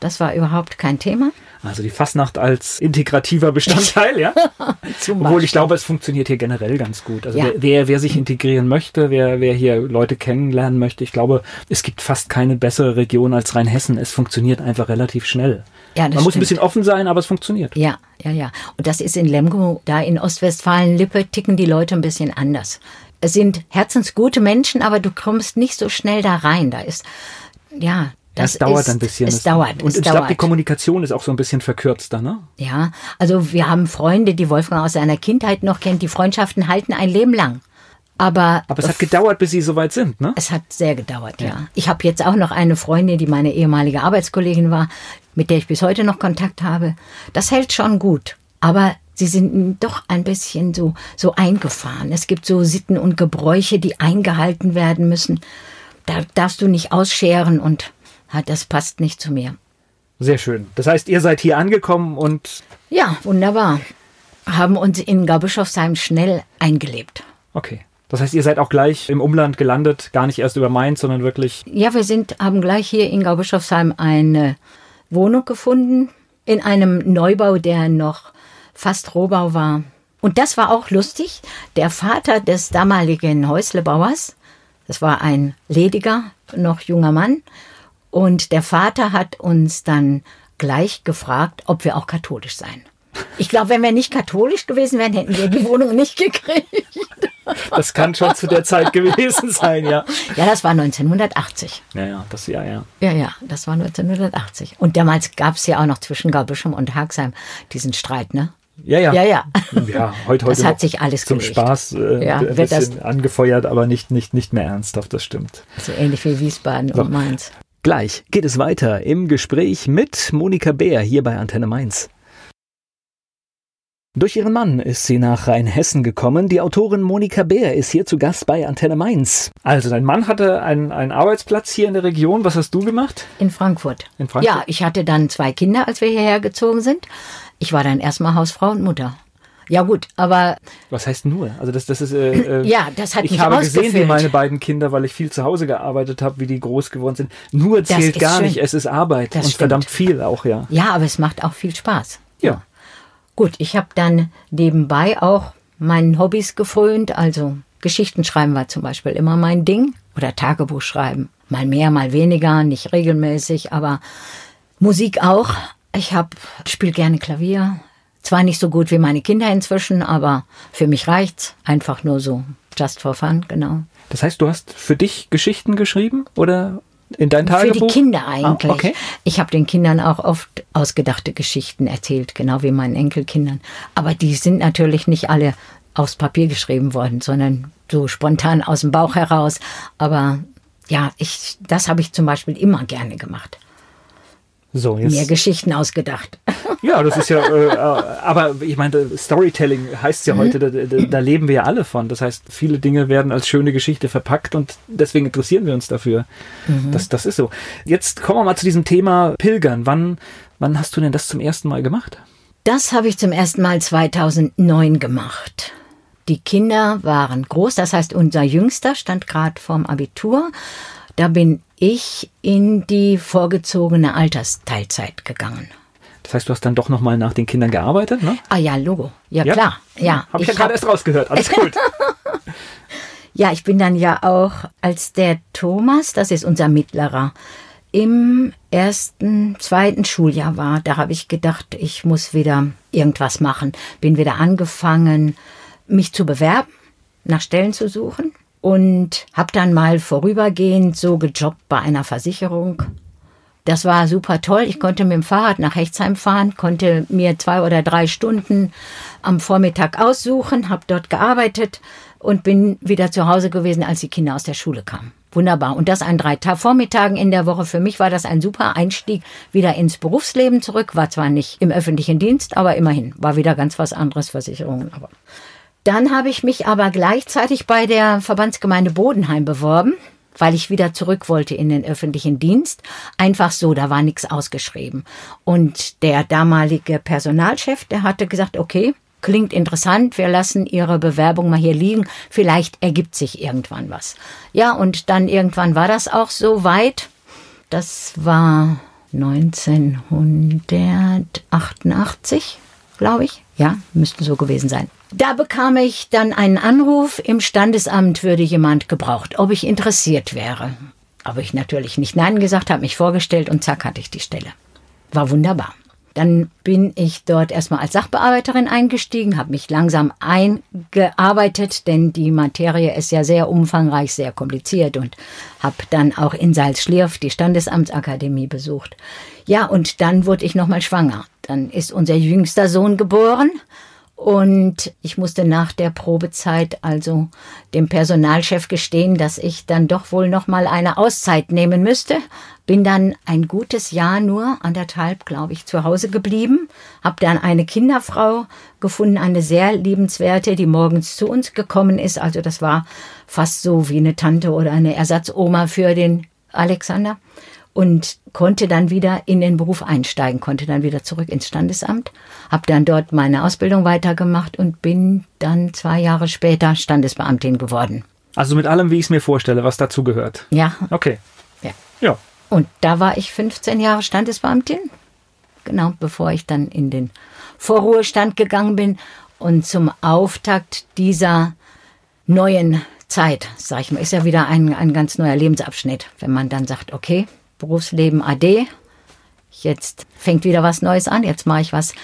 Das war überhaupt kein Thema. Also die Fastnacht als integrativer Bestandteil, ja. Obwohl ich glaube, es funktioniert hier generell ganz gut. Also ja. wer, wer, sich integrieren möchte, wer, wer hier Leute kennenlernen möchte, ich glaube, es gibt fast keine bessere Region als Rheinhessen. Es funktioniert einfach relativ schnell. Ja, Man stimmt. muss ein bisschen offen sein, aber es funktioniert. Ja, ja, ja. Und das ist in Lemgo, da in Ostwestfalen-Lippe, ticken die Leute ein bisschen anders. Es sind herzensgute Menschen, aber du kommst nicht so schnell da rein. Da ist, ja, das, das dauert ist, ein bisschen. Es, dauert. Und es ich glaube, die Kommunikation ist auch so ein bisschen verkürzter, ne? Ja, also wir haben Freunde, die Wolfgang aus seiner Kindheit noch kennt. Die Freundschaften halten ein Leben lang. Aber, Aber es hat gedauert, bis Sie soweit sind, ne? Es hat sehr gedauert, ja. ja. Ich habe jetzt auch noch eine Freundin, die meine ehemalige Arbeitskollegin war, mit der ich bis heute noch Kontakt habe. Das hält schon gut. Aber sie sind doch ein bisschen so, so eingefahren. Es gibt so Sitten und Gebräuche, die eingehalten werden müssen. Da darfst du nicht ausscheren und das passt nicht zu mir. Sehr schön. Das heißt, ihr seid hier angekommen und. Ja, wunderbar. Haben uns in Gaubischofsheim schnell eingelebt. Okay. Das heißt, ihr seid auch gleich im Umland gelandet, gar nicht erst über Mainz, sondern wirklich. Ja, wir sind, haben gleich hier in Gaubischofsheim eine Wohnung gefunden, in einem Neubau, der noch fast Rohbau war. Und das war auch lustig. Der Vater des damaligen Häuslebauers, das war ein lediger, noch junger Mann, und der Vater hat uns dann gleich gefragt, ob wir auch katholisch seien. Ich glaube, wenn wir nicht katholisch gewesen wären, hätten wir die Wohnung nicht gekriegt. Das kann schon zu der Zeit gewesen sein, ja. Ja, das war 1980. Ja, ja, das ja, ja. Ja, ja, das war 1980. Und damals gab es ja auch noch zwischen Gaubischem und Hagsheim diesen Streit, ne? Ja, ja. Ja, ja. ja heute, heute das hat sich alles zum gelegt. Spaß äh, ja, ein bisschen angefeuert, aber nicht, nicht, nicht mehr ernsthaft, das stimmt. So ähnlich wie Wiesbaden so. und Mainz. Gleich geht es weiter im Gespräch mit Monika Bär hier bei Antenne Mainz. Durch ihren Mann ist sie nach Rheinhessen gekommen. Die Autorin Monika Bär ist hier zu Gast bei Antenne Mainz. Also, dein Mann hatte einen, einen Arbeitsplatz hier in der Region. Was hast du gemacht? In Frankfurt. In Frankfurt? Ja, ich hatte dann zwei Kinder, als wir hierher gezogen sind. Ich war dann erstmal Hausfrau und Mutter. Ja gut, aber was heißt nur? Also das, das ist äh, äh ja, das hat ich mich habe gesehen, wie meine beiden Kinder, weil ich viel zu Hause gearbeitet habe, wie die groß geworden sind. Nur zählt gar schön. nicht. Es ist Arbeit das und stimmt. verdammt viel auch ja. Ja, aber es macht auch viel Spaß. Ja. Gut, ich habe dann nebenbei auch meinen Hobbys gefrönt. Also Geschichten schreiben war zum Beispiel immer mein Ding oder Tagebuch schreiben. Mal mehr, mal weniger, nicht regelmäßig, aber Musik auch. Ich habe spiele gerne Klavier, zwar nicht so gut wie meine Kinder inzwischen, aber für mich reicht's. Einfach nur so, just for fun, genau. Das heißt, du hast für dich Geschichten geschrieben oder in dein Tagebuch? Für die Kinder eigentlich. Ah, okay. Ich habe den Kindern auch oft ausgedachte Geschichten erzählt, genau wie meinen Enkelkindern. Aber die sind natürlich nicht alle aufs Papier geschrieben worden, sondern so spontan aus dem Bauch heraus. Aber ja, ich, das habe ich zum Beispiel immer gerne gemacht. So, jetzt. Mir Geschichten ausgedacht. Ja, das ist ja, äh, äh, aber ich meine, Storytelling heißt ja heute, da, da, da, leben wir ja alle von. Das heißt, viele Dinge werden als schöne Geschichte verpackt und deswegen interessieren wir uns dafür. Mhm. Das, das ist so. Jetzt kommen wir mal zu diesem Thema Pilgern. Wann, wann hast du denn das zum ersten Mal gemacht? Das habe ich zum ersten Mal 2009 gemacht. Die Kinder waren groß, das heißt, unser Jüngster stand gerade vorm Abitur. Da bin ich in die vorgezogene Altersteilzeit gegangen. Das heißt, du hast dann doch nochmal nach den Kindern gearbeitet, ne? Ah ja, Logo. Ja, ja? klar. Ja, habe ich, ja gerade erst rausgehört. Alles gut. ja, ich bin dann ja auch, als der Thomas, das ist unser Mittlerer, im ersten, zweiten Schuljahr war, da habe ich gedacht, ich muss wieder irgendwas machen. Bin wieder angefangen, mich zu bewerben, nach Stellen zu suchen und habe dann mal vorübergehend so gejobbt bei einer Versicherung. Das war super toll. Ich konnte mit dem Fahrrad nach Hechtsheim fahren, konnte mir zwei oder drei Stunden am Vormittag aussuchen, habe dort gearbeitet und bin wieder zu Hause gewesen, als die Kinder aus der Schule kamen. Wunderbar. Und das an drei Tag Vormittagen in der Woche. Für mich war das ein super Einstieg wieder ins Berufsleben zurück. War zwar nicht im öffentlichen Dienst, aber immerhin. War wieder ganz was anderes, Versicherungen. Aber dann habe ich mich aber gleichzeitig bei der Verbandsgemeinde Bodenheim beworben, weil ich wieder zurück wollte in den öffentlichen Dienst. Einfach so, da war nichts ausgeschrieben. Und der damalige Personalchef, der hatte gesagt, okay, klingt interessant, wir lassen Ihre Bewerbung mal hier liegen, vielleicht ergibt sich irgendwann was. Ja, und dann irgendwann war das auch so weit. Das war 1988, glaube ich. Ja, müsste so gewesen sein. Da bekam ich dann einen Anruf, im Standesamt würde jemand gebraucht, ob ich interessiert wäre. Habe ich natürlich nicht Nein gesagt, habe mich vorgestellt und zack hatte ich die Stelle. War wunderbar. Dann bin ich dort erstmal als Sachbearbeiterin eingestiegen, habe mich langsam eingearbeitet, denn die Materie ist ja sehr umfangreich, sehr kompliziert und habe dann auch in Salzschlirf die Standesamtsakademie besucht. Ja, und dann wurde ich nochmal schwanger. Dann ist unser jüngster Sohn geboren und ich musste nach der Probezeit also dem Personalchef gestehen, dass ich dann doch wohl noch mal eine Auszeit nehmen müsste. Bin dann ein gutes Jahr nur, anderthalb, glaube ich, zu Hause geblieben. Hab dann eine Kinderfrau gefunden, eine sehr liebenswerte, die morgens zu uns gekommen ist. Also das war fast so wie eine Tante oder eine Ersatzoma für den Alexander und konnte dann wieder in den Beruf einsteigen, konnte dann wieder zurück ins Standesamt, habe dann dort meine Ausbildung weitergemacht und bin dann zwei Jahre später Standesbeamtin geworden. Also mit allem, wie ich es mir vorstelle, was dazu gehört. Ja. Okay. Ja. Ja. Und da war ich 15 Jahre Standesbeamtin, genau, bevor ich dann in den Vorruhestand gegangen bin und zum Auftakt dieser neuen Zeit, sag ich mal, ist ja wieder ein, ein ganz neuer Lebensabschnitt, wenn man dann sagt, okay, Berufsleben AD. Jetzt fängt wieder was Neues an, jetzt mache ich was.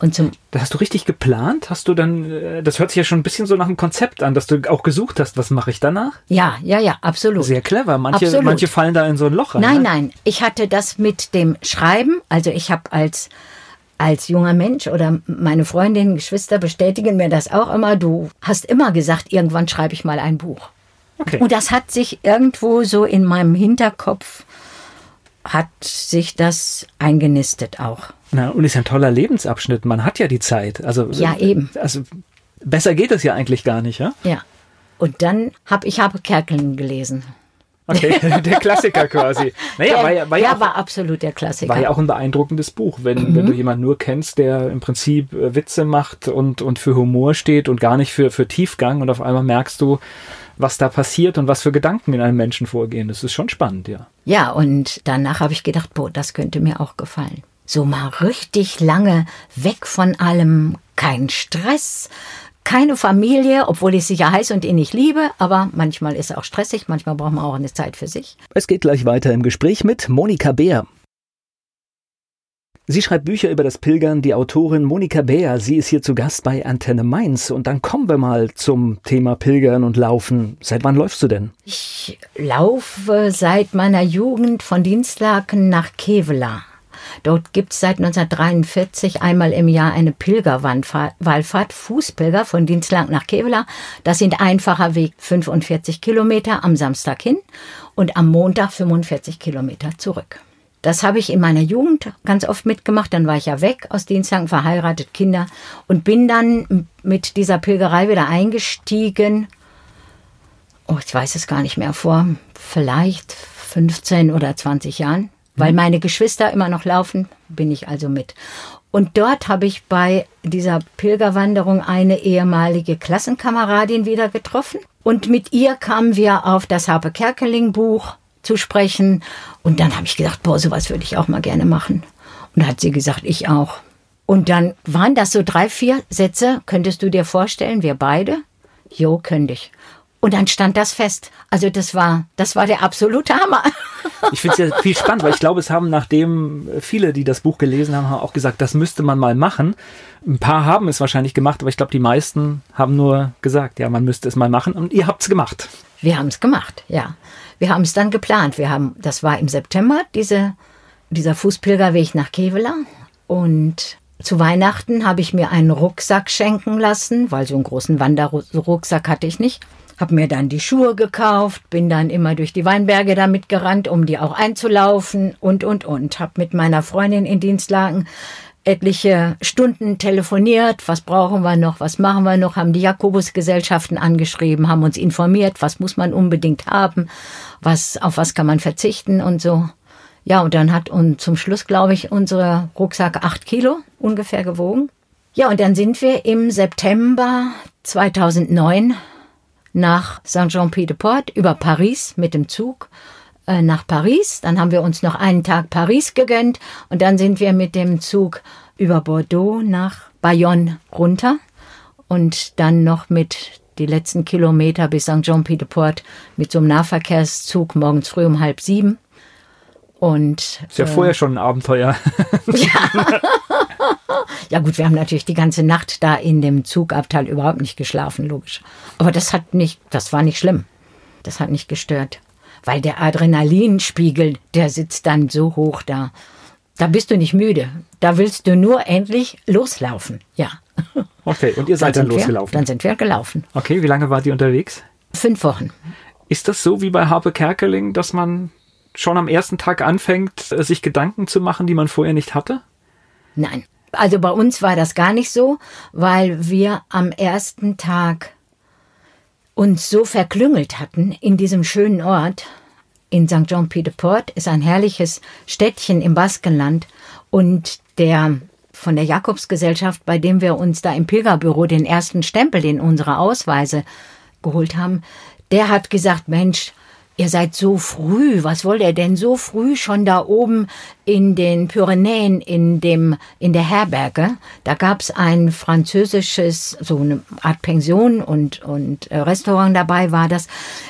Und zum das hast du richtig geplant? Hast du dann, äh, das hört sich ja schon ein bisschen so nach einem Konzept an, dass du auch gesucht hast, was mache ich danach? Ja, ja, ja, absolut. Sehr clever. Manche, absolut. manche fallen da in so ein Loch rein. Nein, ne? nein. Ich hatte das mit dem Schreiben. Also ich habe als als junger Mensch oder meine Freundinnen, Geschwister bestätigen mir das auch immer. Du hast immer gesagt, irgendwann schreibe ich mal ein Buch. Okay. Und das hat sich irgendwo so in meinem Hinterkopf hat sich das eingenistet auch. Na, und ist ja ein toller Lebensabschnitt. Man hat ja die Zeit. Also, Ja, eben. Also, besser geht es ja eigentlich gar nicht, ja? Ja. Und dann habe ich habe Kerkeln gelesen. Okay, der Klassiker quasi. Naja, der, war ja, war der ja auch, war absolut der Klassiker. war ja auch ein beeindruckendes Buch, wenn, Mhm. wenn du jemanden nur kennst, der im Prinzip äh, Witze macht und, und für Humor steht und gar nicht für, für Tiefgang und auf einmal merkst du, was da passiert und was für Gedanken in einem Menschen vorgehen. Das ist schon spannend, ja. Ja, und danach habe ich gedacht, boah, das könnte mir auch gefallen. So mal richtig lange weg von allem, kein Stress, keine Familie, obwohl ich sie ja heiß und innig liebe, aber manchmal ist es auch stressig, manchmal braucht man auch eine Zeit für sich. Es geht gleich weiter im Gespräch mit Monika Beer. Sie schreibt Bücher über das Pilgern, die Autorin Monika Beer. Sie ist hier zu Gast bei Antenne Mainz. Und dann kommen wir mal zum Thema Pilgern und Laufen. Seit wann läufst du denn? Ich laufe seit meiner Jugend von Dienstlaken nach Kevela. Dort gibt es seit 1943 einmal im Jahr eine Pilgerwallfahrt, Fußpilger von Dienstlaken nach Kevela. Das sind einfacher Weg 45 Kilometer am Samstag hin und am Montag 45 Kilometer zurück. Das habe ich in meiner Jugend ganz oft mitgemacht. Dann war ich ja weg aus Dienstlaken, verheiratet, Kinder und bin dann mit dieser Pilgerei wieder eingestiegen. Oh, ich weiß es gar nicht mehr, vor vielleicht 15 oder 20 Jahren. Weil meine Geschwister immer noch laufen, bin ich also mit. Und dort habe ich bei dieser Pilgerwanderung eine ehemalige Klassenkameradin wieder getroffen. Und mit ihr kamen wir auf das Harpe Kerkeling Buch zu sprechen. Und dann habe ich gedacht, boah, sowas würde ich auch mal gerne machen. Und da hat sie gesagt, ich auch. Und dann waren das so drei, vier Sätze. Könntest du dir vorstellen, wir beide? Jo, könnte ich. Und dann stand das fest. Also das war, das war der absolute Hammer. Ich finde es ja viel spannend, weil ich glaube, es haben nachdem viele, die das Buch gelesen haben, haben auch gesagt, das müsste man mal machen. Ein paar haben es wahrscheinlich gemacht, aber ich glaube, die meisten haben nur gesagt, ja, man müsste es mal machen. Und ihr habt es gemacht. Wir haben es gemacht, ja. Wir haben es dann geplant. Wir haben, das war im September, diese, dieser Fußpilgerweg nach Kevela. Und zu Weihnachten habe ich mir einen Rucksack schenken lassen, weil so einen großen Wanderrucksack hatte ich nicht. Hab mir dann die Schuhe gekauft, bin dann immer durch die Weinberge damit gerannt, um die auch einzulaufen und, und, und. Hab mit meiner Freundin in Dienstlagen etliche Stunden telefoniert, was brauchen wir noch, was machen wir noch, haben die Jakobusgesellschaften angeschrieben, haben uns informiert, was muss man unbedingt haben, was, auf was kann man verzichten und so. Ja, und dann hat und zum Schluss, glaube ich, unser Rucksack acht Kilo ungefähr gewogen. Ja, und dann sind wir im September 2009 nach Saint-Jean-Pied-de-Port über Paris mit dem Zug äh, nach Paris. Dann haben wir uns noch einen Tag Paris gegönnt und dann sind wir mit dem Zug über Bordeaux nach Bayonne runter und dann noch mit die letzten Kilometer bis St. Jean-Pied-de-Port mit so einem Nahverkehrszug morgens früh um halb sieben. Und, ist ja äh, vorher schon ein Abenteuer. ja. ja gut, wir haben natürlich die ganze Nacht da in dem Zugabteil überhaupt nicht geschlafen, logisch. Aber das hat nicht, das war nicht schlimm. Das hat nicht gestört. Weil der Adrenalinspiegel, der sitzt dann so hoch da. Da bist du nicht müde. Da willst du nur endlich loslaufen. Ja. Okay, und ihr seid dann, dann losgelaufen? Wir, dann sind wir gelaufen. Okay, wie lange wart ihr unterwegs? Fünf Wochen. Ist das so wie bei Harpe Kerkeling, dass man schon am ersten Tag anfängt, sich Gedanken zu machen, die man vorher nicht hatte? Nein. Also bei uns war das gar nicht so, weil wir am ersten Tag uns so verklüngelt hatten in diesem schönen Ort. In St. Jean-Pied-de-Port ist ein herrliches Städtchen im Baskenland und der von der Jakobsgesellschaft, bei dem wir uns da im Pilgerbüro den ersten Stempel in unsere Ausweise geholt haben, der hat gesagt, Mensch, Ihr seid so früh, was wollt ihr denn so früh schon da oben in den Pyrenäen in dem in der Herberge? Da gab's ein französisches so eine Art Pension und und äh, Restaurant dabei war das.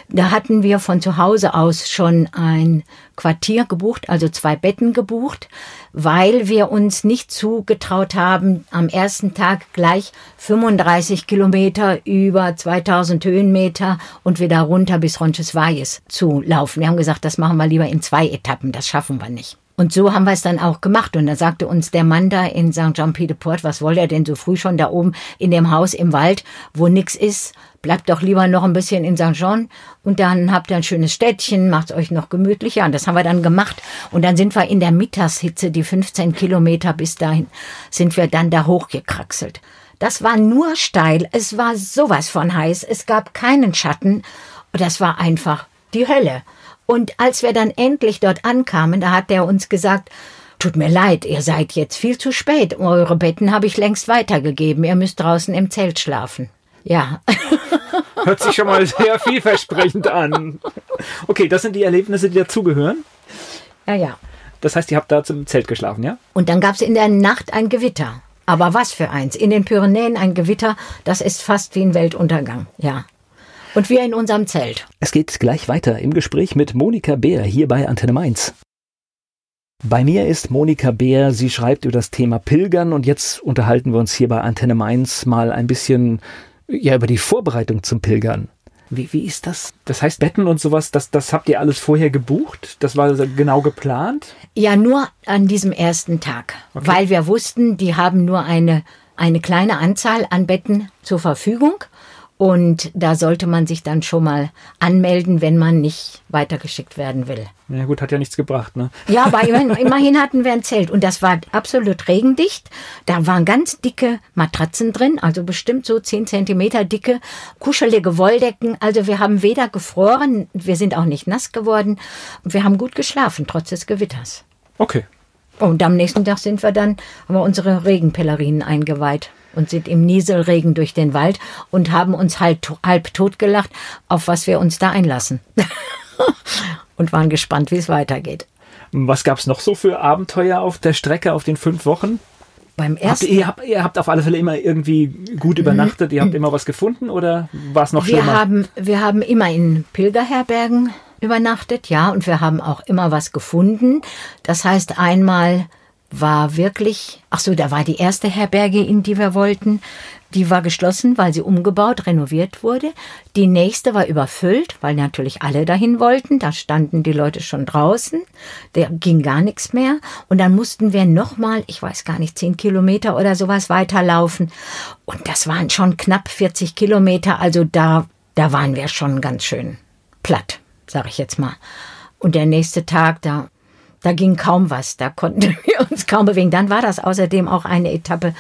Da hatten wir von zu Hause aus schon ein Quartier gebucht, also zwei Betten gebucht, weil wir uns nicht zugetraut haben, am ersten Tag gleich 35 Kilometer über 2000 Höhenmeter und wieder runter bis Roncesvalles zu laufen. Wir haben gesagt, das machen wir lieber in zwei Etappen, das schaffen wir nicht. Und so haben wir es dann auch gemacht. Und da sagte uns der Mann da in St. Jean-Pied-de-Port, was wollt er denn so früh schon da oben in dem Haus im Wald, wo nix ist? Bleibt doch lieber noch ein bisschen in St. Jean und dann habt ihr ein schönes Städtchen, macht's euch noch gemütlicher. Und das haben wir dann gemacht. Und dann sind wir in der Mittagshitze, die 15 Kilometer bis dahin, sind wir dann da hochgekraxelt. Das war nur steil. Es war sowas von heiß. Es gab keinen Schatten. Das war einfach die Hölle. Und als wir dann endlich dort ankamen, da hat er uns gesagt, Tut mir leid, ihr seid jetzt viel zu spät. Eure Betten habe ich längst weitergegeben. Ihr müsst draußen im Zelt schlafen. Ja. Hört sich schon mal sehr vielversprechend an. Okay, das sind die Erlebnisse, die dazugehören. Ja, ja. Das heißt, ihr habt da zum Zelt geschlafen, ja? Und dann gab es in der Nacht ein Gewitter. Aber was für eins? In den Pyrenäen ein Gewitter, das ist fast wie ein Weltuntergang, ja. Und wir in unserem Zelt. Es geht gleich weiter im Gespräch mit Monika Beer hier bei Antenne Mainz. Bei mir ist Monika Beer. Sie schreibt über das Thema Pilgern und jetzt unterhalten wir uns hier bei Antenne Mainz mal ein bisschen ja, über die Vorbereitung zum Pilgern. Wie, wie ist das? Das heißt, Betten und sowas, das, das habt ihr alles vorher gebucht? Das war genau geplant? Ja, nur an diesem ersten Tag. Okay. Weil wir wussten, die haben nur eine, eine kleine Anzahl an Betten zur Verfügung. Und da sollte man sich dann schon mal anmelden, wenn man nicht weitergeschickt werden will. Ja gut, hat ja nichts gebracht, ne? Ja, aber immerhin hatten wir ein Zelt und das war absolut regendicht. Da waren ganz dicke Matratzen drin, also bestimmt so 10 Zentimeter dicke, kuschelige Wolldecken. Also wir haben weder gefroren, wir sind auch nicht nass geworden. Wir haben gut geschlafen, trotz des Gewitters. Okay. Und am nächsten Tag sind wir dann, haben wir unsere Regenpellerinen eingeweiht und sind im Nieselregen durch den Wald und haben uns halb, halb tot gelacht, auf was wir uns da einlassen. und waren gespannt, wie es weitergeht. Was gab es noch so für Abenteuer auf der Strecke auf den fünf Wochen? Beim ersten. Habt ihr, habt, ihr habt auf alle Fälle immer irgendwie gut übernachtet, ihr habt immer was gefunden oder war es noch schlimmer? Wir haben, wir haben immer in Pilgerherbergen übernachtet, ja, und wir haben auch immer was gefunden. Das heißt, einmal war wirklich, ach so, da war die erste Herberge, in die wir wollten. Die war geschlossen, weil sie umgebaut, renoviert wurde. Die nächste war überfüllt, weil natürlich alle dahin wollten. Da standen die Leute schon draußen. Da ging gar nichts mehr. Und dann mussten wir nochmal, ich weiß gar nicht, zehn Kilometer oder sowas weiterlaufen. Und das waren schon knapp 40 Kilometer. Also da, da waren wir schon ganz schön platt, sag ich jetzt mal. Und der nächste Tag, da Da ging kaum was, da konnten wir uns kaum bewegen. Dann war das außerdem auch eine Etappe,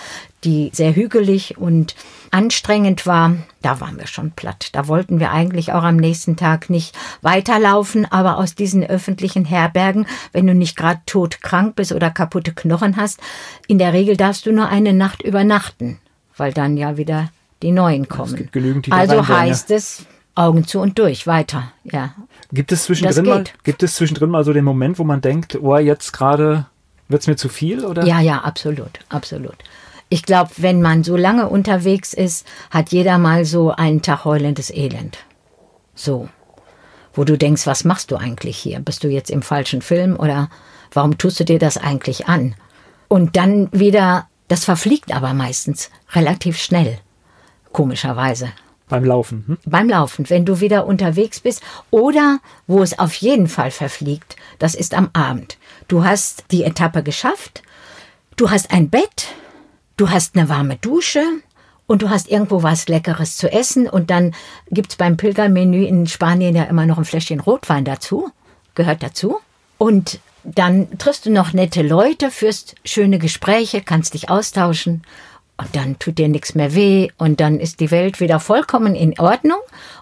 die sehr hügelig und anstrengend war. Da waren wir schon platt. Da wollten wir eigentlich auch am nächsten Tag nicht weiterlaufen, aber aus diesen öffentlichen Herbergen, wenn du nicht gerade todkrank bist oder kaputte Knochen hast, in der Regel darfst du nur eine Nacht übernachten, weil dann ja wieder die neuen kommen. Es gibt genügend, die also heißt es, Augen zu und durch, weiter, ja. Gibt es zwischendrin mal, gibt es zwischendrin mal so den Moment, wo man denkt, oh, jetzt gerade wird es mir zu viel, oder? Ja, ja, absolut, absolut. Ich glaube, wenn man so lange unterwegs ist, hat jeder mal so einen Tag heulendes Elend. So. Wo du denkst, was machst du eigentlich hier? Bist du jetzt im falschen Film oder warum tust du dir das eigentlich an? Und dann wieder, das verfliegt aber meistens relativ schnell. Komischerweise. Beim Laufen. Hm? Beim Laufen, wenn du wieder unterwegs bist. Oder wo es auf jeden Fall verfliegt, das ist am Abend. Du hast die Etappe geschafft, du hast ein Bett, du hast eine warme Dusche und du hast irgendwo was Leckeres zu essen. Und dann gibt es beim Pilgermenü in Spanien ja immer noch ein Fläschchen Rotwein dazu. Gehört dazu. Und dann triffst du noch nette Leute, führst schöne Gespräche, kannst dich austauschen und dann tut dir nichts mehr weh und dann ist die Welt wieder vollkommen in Ordnung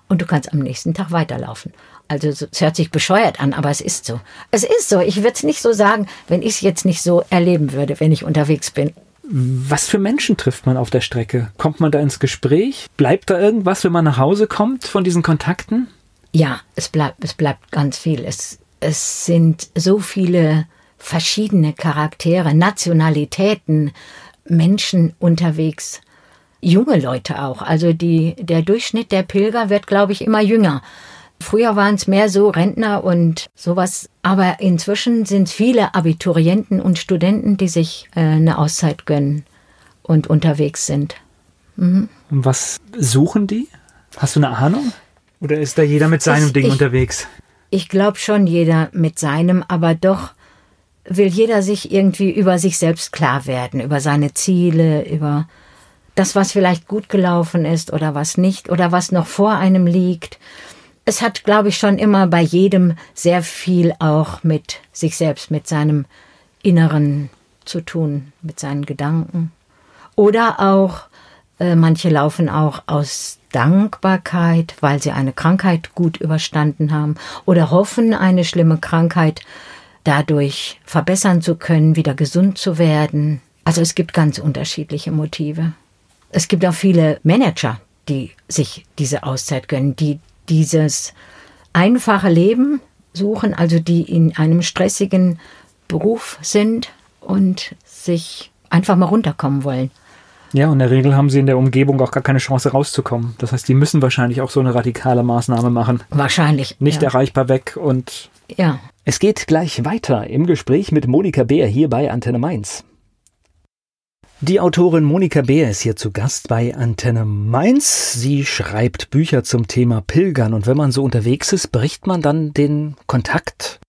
und du kannst am nächsten Tag weiterlaufen. Also es hört sich bescheuert an, aber es ist so. Es ist so. Ich würde es nicht so sagen, wenn ich es jetzt nicht so erleben würde, wenn ich unterwegs bin. Was für Menschen trifft man auf der Strecke? Kommt man da ins Gespräch? Bleibt da irgendwas, wenn man nach Hause kommt von diesen Kontakten? Ja, es bleibt, es bleibt ganz viel. Es, es sind so viele verschiedene Charaktere, Nationalitäten, Menschen unterwegs. Junge Leute auch. Also die, der Durchschnitt der Pilger wird, glaube ich, immer jünger. Früher waren es mehr so Rentner und sowas, aber inzwischen sind viele Abiturienten und Studenten, die sich äh, eine Auszeit gönnen und unterwegs sind. Mhm. Und was suchen die? Hast du eine Ahnung? Oder ist da jeder mit seinem ich, Ding ich, unterwegs? Ich glaube schon jeder mit seinem, aber doch will jeder sich irgendwie über sich selbst klar werden, über seine Ziele, über das, was vielleicht gut gelaufen ist oder was nicht oder was noch vor einem liegt. Es hat, glaube ich, schon immer bei jedem sehr viel auch mit sich selbst, mit seinem Inneren zu tun, mit seinen Gedanken. Oder auch, äh, manche laufen auch aus Dankbarkeit, weil sie eine Krankheit gut überstanden haben oder hoffen, eine schlimme Krankheit dadurch verbessern zu können, wieder gesund zu werden. Also es gibt ganz unterschiedliche Motive. Es gibt auch viele Manager, die sich diese Auszeit gönnen, die dieses einfache Leben suchen, also die in einem stressigen Beruf sind und sich einfach mal runterkommen wollen. Ja, und in der Regel haben sie in der Umgebung auch gar keine Chance rauszukommen. Das heißt, die müssen wahrscheinlich auch so eine radikale Maßnahme machen. Wahrscheinlich. Nicht ja. erreichbar weg und. Ja. Es geht gleich weiter im Gespräch mit Monika Beer hier bei Antenne Mainz. Die Autorin Monika Beer ist hier zu Gast bei Antenne Mainz. Sie schreibt Bücher zum Thema Pilgern und wenn man so unterwegs ist, bricht man dann den Kontakt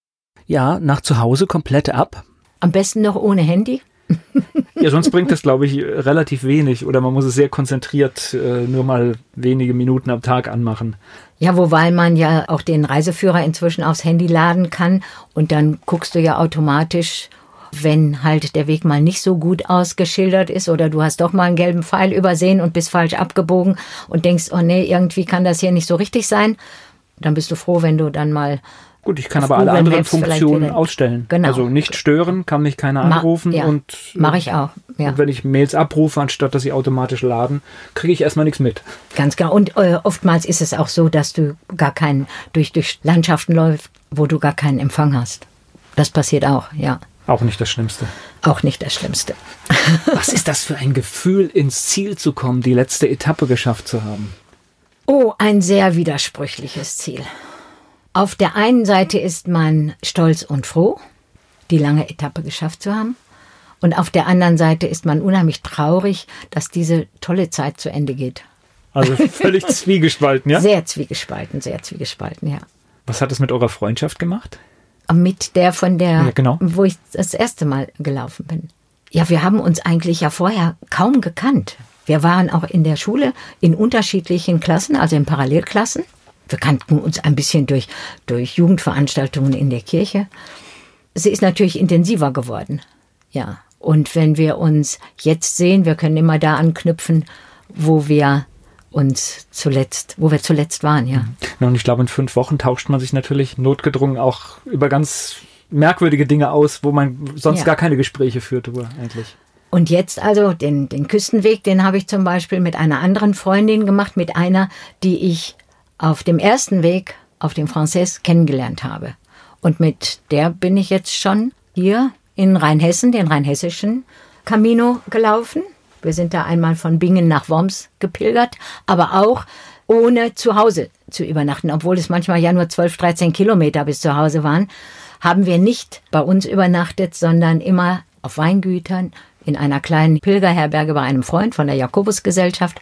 ja nach zu Hause komplett ab. Am besten noch ohne Handy. Ja, sonst bringt das, glaube ich, relativ wenig oder man muss es sehr konzentriert äh, nur mal wenige Minuten am Tag anmachen. Ja, wobei man ja auch den Reiseführer inzwischen aufs Handy laden kann und dann guckst du ja automatisch, wenn halt der Weg mal nicht so gut ausgeschildert ist oder du hast doch mal einen gelben Pfeil übersehen und bist falsch abgebogen und denkst, oh nee, irgendwie kann das hier nicht so richtig sein. Dann bist du froh, wenn du dann mal Gut, ich kann aber alle anderen Maps Funktionen ausstellen. Genau. Also nicht stören, kann mich keiner anrufen Ma ja, und mache ich auch. Ja. Und wenn ich Mails abrufe, anstatt dass sie automatisch laden, kriege ich erstmal nichts mit. Ganz genau. Und äh, oftmals ist es auch so, dass du gar keinen durch durch Landschaften läufst, wo du gar keinen Empfang hast. Das passiert auch, ja. Auch nicht das Schlimmste. Auch nicht das Schlimmste. Was ist das für ein Gefühl, ins Ziel zu kommen, die letzte Etappe geschafft zu haben? Oh, ein sehr widersprüchliches Ziel. Auf der einen Seite ist man stolz und froh, die lange Etappe geschafft zu haben. Und auf der anderen Seite ist man unheimlich traurig, dass diese tolle Zeit zu Ende geht. Also völlig zwiegespalten, ja? Sehr zwiegespalten, sehr zwiegespalten, ja. Was hat es mit eurer Freundschaft gemacht? Mit der von der, ja, genau. wo ich das erste Mal gelaufen bin. Ja, wir haben uns eigentlich ja vorher kaum gekannt. Wir waren auch in der Schule in unterschiedlichen Klassen, also in Parallelklassen. Wir kannten uns ein bisschen durch, durch Jugendveranstaltungen in der Kirche. sie ist natürlich intensiver geworden. Ja. Und wenn wir uns jetzt sehen, wir können immer da anknüpfen, wo wir uns zuletzt, wo wir zuletzt waren, ja. Und ich glaube, in fünf Wochen tauscht man sich natürlich notgedrungen auch über ganz merkwürdige Dinge aus, wo man sonst ja. gar keine Gespräche führt, eigentlich. Und jetzt also den, den Küstenweg, den habe ich zum Beispiel mit einer anderen Freundin gemacht, mit einer, die ich auf dem ersten Weg auf dem Français kennengelernt habe. Und mit der bin ich jetzt schon hier in Rheinhessen, den rheinhessischen Camino gelaufen. Wir sind da einmal von Bingen nach Worms gepilgert, aber auch ohne zu Hause zu übernachten, obwohl es manchmal ja nur 12, 13 Kilometer bis zu Hause waren, haben wir nicht bei uns übernachtet, sondern immer auf Weingütern, in einer kleinen Pilgerherberge bei einem Freund von der Jakobusgesellschaft,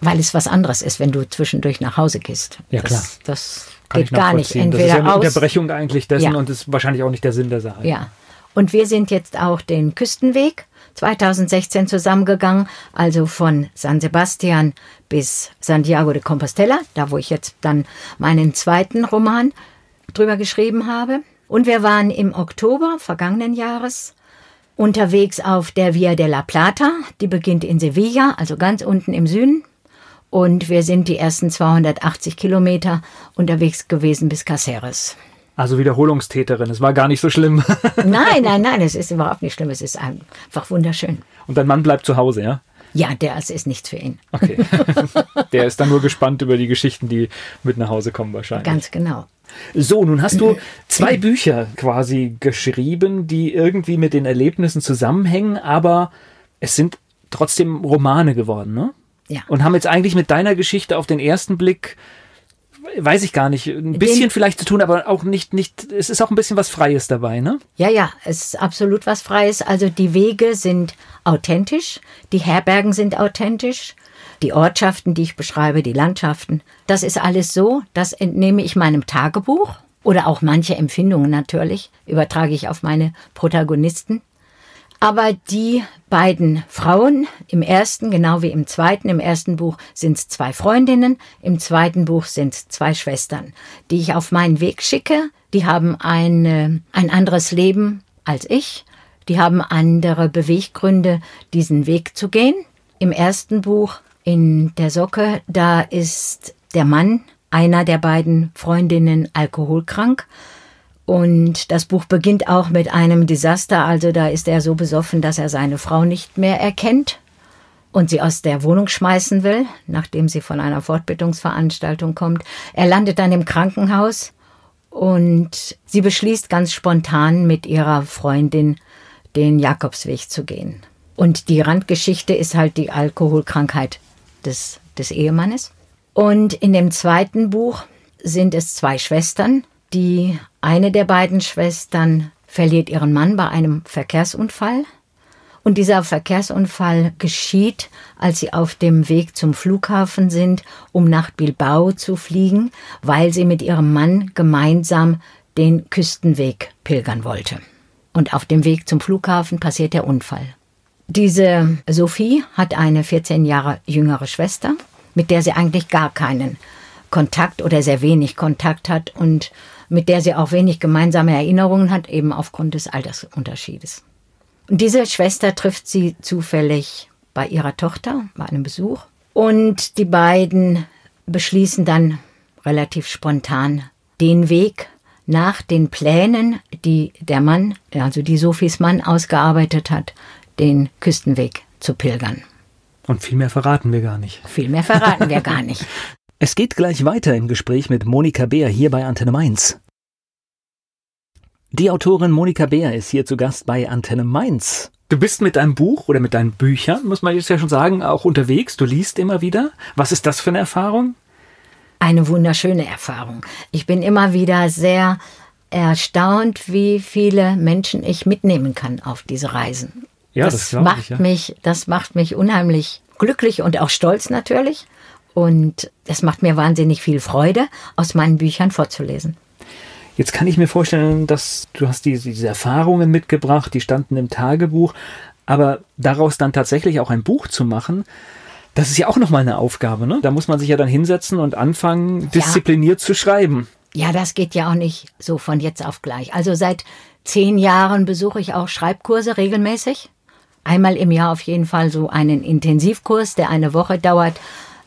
weil es was anderes ist, wenn du zwischendurch nach Hause gehst. Ja, klar. Das, das geht gar nicht. Entweder das ist ja eine aus, Unterbrechung eigentlich dessen ja. und ist wahrscheinlich auch nicht der Sinn der Sache. Ja. Und wir sind jetzt auch den Küstenweg 2016 zusammengegangen, also von San Sebastian bis Santiago de Compostela, da wo ich jetzt dann meinen zweiten Roman drüber geschrieben habe. Und wir waren im Oktober vergangenen Jahres unterwegs auf der Via de la Plata, die beginnt in Sevilla, also ganz unten im Süden. Und wir sind die ersten 280 Kilometer unterwegs gewesen bis Caceres. Also Wiederholungstäterin, es war gar nicht so schlimm. nein, nein, nein, es ist überhaupt nicht schlimm, es ist einfach wunderschön. Und dein Mann bleibt zu Hause, ja? Ja, der ist nichts für ihn. Okay. Der ist dann nur gespannt über die Geschichten, die mit nach Hause kommen wahrscheinlich. Ganz genau. So, nun hast du zwei Bücher quasi geschrieben, die irgendwie mit den Erlebnissen zusammenhängen, aber es sind trotzdem Romane geworden, ne? Ja. Und haben jetzt eigentlich mit deiner Geschichte auf den ersten Blick weiß ich gar nicht, ein bisschen Den, vielleicht zu tun, aber auch nicht, nicht, es ist auch ein bisschen was Freies dabei, ne? Ja, ja, es ist absolut was Freies. Also die Wege sind authentisch, die Herbergen sind authentisch, die Ortschaften, die ich beschreibe, die Landschaften. Das ist alles so, das entnehme ich meinem Tagebuch oder auch manche Empfindungen natürlich, übertrage ich auf meine Protagonisten. Aber die beiden Frauen im ersten, genau wie im zweiten, im ersten Buch sind es zwei Freundinnen, im zweiten Buch sind es zwei Schwestern, die ich auf meinen Weg schicke. Die haben ein, ein anderes Leben als ich. Die haben andere Beweggründe, diesen Weg zu gehen. Im ersten Buch in der Socke, da ist der Mann einer der beiden Freundinnen alkoholkrank und das Buch beginnt auch mit einem Desaster, also da ist er so besoffen, dass er seine Frau nicht mehr erkennt und sie aus der Wohnung schmeißen will, nachdem sie von einer Fortbildungsveranstaltung kommt. Er landet dann im Krankenhaus und sie beschließt ganz spontan mit ihrer Freundin den Jakobsweg zu gehen. Und die Randgeschichte ist halt die Alkoholkrankheit des, des Ehemannes. Und in dem zweiten Buch sind es zwei Schwestern, die eine der beiden Schwestern verliert ihren Mann bei einem Verkehrsunfall. Und dieser Verkehrsunfall geschieht, als sie auf dem Weg zum Flughafen sind, um nach Bilbao zu fliegen, weil sie mit ihrem Mann gemeinsam den Küstenweg pilgern wollte. Und auf dem Weg zum Flughafen passiert der Unfall. Diese Sophie hat eine 14 Jahre jüngere Schwester, mit der sie eigentlich gar keinen Kontakt oder sehr wenig Kontakt hat und mit der sie auch wenig gemeinsame Erinnerungen hat, eben aufgrund des Altersunterschiedes. Und diese Schwester trifft sie zufällig bei ihrer Tochter, bei einem Besuch. Und die beiden beschließen dann relativ spontan den Weg nach den Plänen, die der Mann, also die Sophies Mann ausgearbeitet hat, den Küstenweg zu pilgern. Und viel mehr verraten wir gar nicht. Viel mehr verraten wir gar nicht. Es geht gleich weiter im Gespräch mit Monika Beer hier bei Antenne Mainz. Die Autorin Monika Beer ist hier zu Gast bei Antenne Mainz. Du bist mit deinem Buch oder mit deinen Büchern, muss man jetzt ja schon sagen, auch unterwegs. Du liest immer wieder. Was ist das für eine Erfahrung? Eine wunderschöne Erfahrung. Ich bin immer wieder sehr erstaunt, wie viele Menschen ich mitnehmen kann auf diese Reisen. Ja, das, das macht ich, ja. mich, das macht mich unheimlich glücklich und auch stolz natürlich. Und es macht mir wahnsinnig viel Freude, aus meinen Büchern vorzulesen. Jetzt kann ich mir vorstellen, dass du hast diese, diese Erfahrungen mitgebracht, die standen im Tagebuch, aber daraus dann tatsächlich auch ein Buch zu machen, das ist ja auch nochmal eine Aufgabe, ne? Da muss man sich ja dann hinsetzen und anfangen, diszipliniert ja. zu schreiben. Ja, das geht ja auch nicht so von jetzt auf gleich. Also seit zehn Jahren besuche ich auch Schreibkurse regelmäßig. Einmal im Jahr auf jeden Fall so einen Intensivkurs, der eine Woche dauert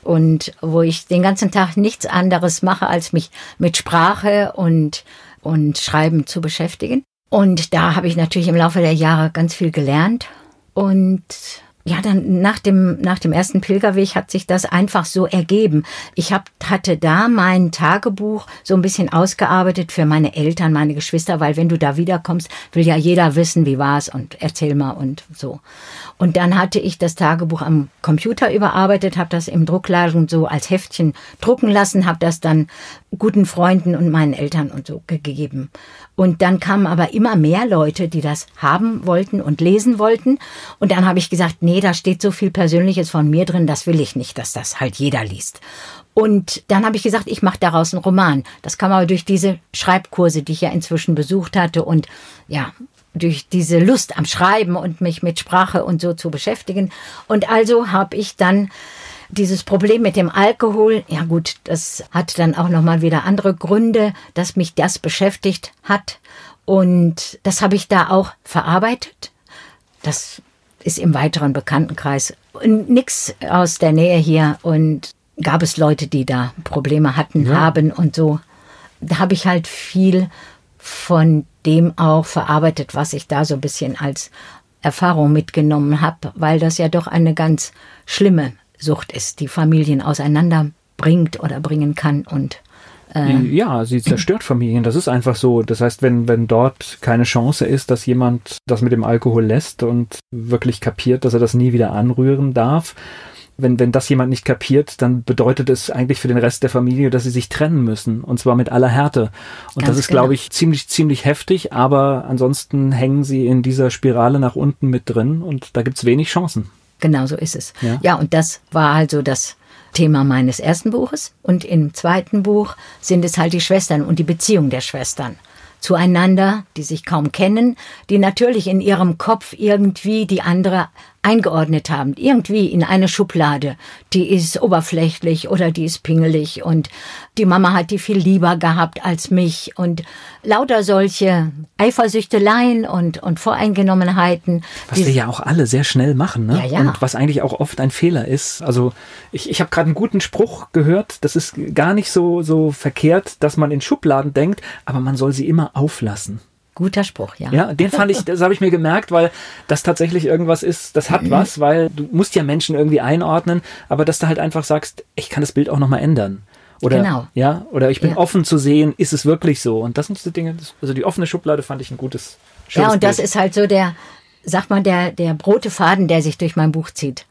und wo ich den ganzen Tag nichts anderes mache, als mich mit Sprache und, und Schreiben zu beschäftigen. Und da habe ich natürlich im Laufe der Jahre ganz viel gelernt und ja, dann nach dem, nach dem ersten Pilgerweg hat sich das einfach so ergeben. Ich hab, hatte da mein Tagebuch so ein bisschen ausgearbeitet für meine Eltern, meine Geschwister, weil wenn du da wiederkommst, will ja jeder wissen, wie war's und erzähl mal und so. Und dann hatte ich das Tagebuch am Computer überarbeitet, habe das im Druckladen so als Heftchen drucken lassen, habe das dann guten Freunden und meinen Eltern und so gegeben. Und dann kamen aber immer mehr Leute, die das haben wollten und lesen wollten. Und dann habe ich gesagt, nee, da steht so viel Persönliches von mir drin, das will ich nicht, dass das halt jeder liest. Und dann habe ich gesagt, ich mache daraus einen Roman. Das kam aber durch diese Schreibkurse, die ich ja inzwischen besucht hatte und ja, durch diese Lust am Schreiben und mich mit Sprache und so zu beschäftigen. Und also habe ich dann dieses Problem mit dem Alkohol, ja gut, das hat dann auch noch mal wieder andere Gründe, dass mich das beschäftigt hat und das habe ich da auch verarbeitet. Das ist im weiteren Bekanntenkreis nix aus der Nähe hier und gab es Leute, die da Probleme hatten, ja. haben und so. Da habe ich halt viel von dem auch verarbeitet, was ich da so ein bisschen als Erfahrung mitgenommen habe, weil das ja doch eine ganz schlimme Sucht ist, die Familien auseinanderbringt oder bringen kann und äh, ja, sie zerstört Familien. Das ist einfach so. Das heißt, wenn, wenn dort keine Chance ist, dass jemand das mit dem Alkohol lässt und wirklich kapiert, dass er das nie wieder anrühren darf, wenn, wenn das jemand nicht kapiert, dann bedeutet es eigentlich für den Rest der Familie, dass sie sich trennen müssen. Und zwar mit aller Härte. Und Ganz das ist, genau. glaube ich, ziemlich, ziemlich heftig. Aber ansonsten hängen sie in dieser Spirale nach unten mit drin und da gibt's wenig Chancen. Genau so ist es. Ja, ja und das war also das Thema meines ersten Buches. Und im zweiten Buch sind es halt die Schwestern und die Beziehung der Schwestern zueinander, die sich kaum kennen, die natürlich in ihrem Kopf irgendwie die andere eingeordnet haben, irgendwie in eine Schublade. Die ist oberflächlich oder die ist pingelig und die Mama hat die viel lieber gehabt als mich und lauter solche Eifersüchteleien und, und Voreingenommenheiten. Was wir ja auch alle sehr schnell machen, ne? Ja, ja. Und was eigentlich auch oft ein Fehler ist. Also ich, ich habe gerade einen guten Spruch gehört, das ist gar nicht so, so verkehrt, dass man in Schubladen denkt, aber man soll sie immer auflassen. Guter Spruch, ja. Ja, den fand ich, das habe ich mir gemerkt, weil das tatsächlich irgendwas ist, das hat mhm. was, weil du musst ja Menschen irgendwie einordnen, aber dass du halt einfach sagst, ich kann das Bild auch nochmal ändern. Oder, genau. ja, oder ich bin ja. offen zu sehen, ist es wirklich so? Und das sind diese Dinge, also die offene Schublade fand ich ein gutes, Ja, und Bild. das ist halt so der, sag mal, der, der brote Faden, der sich durch mein Buch zieht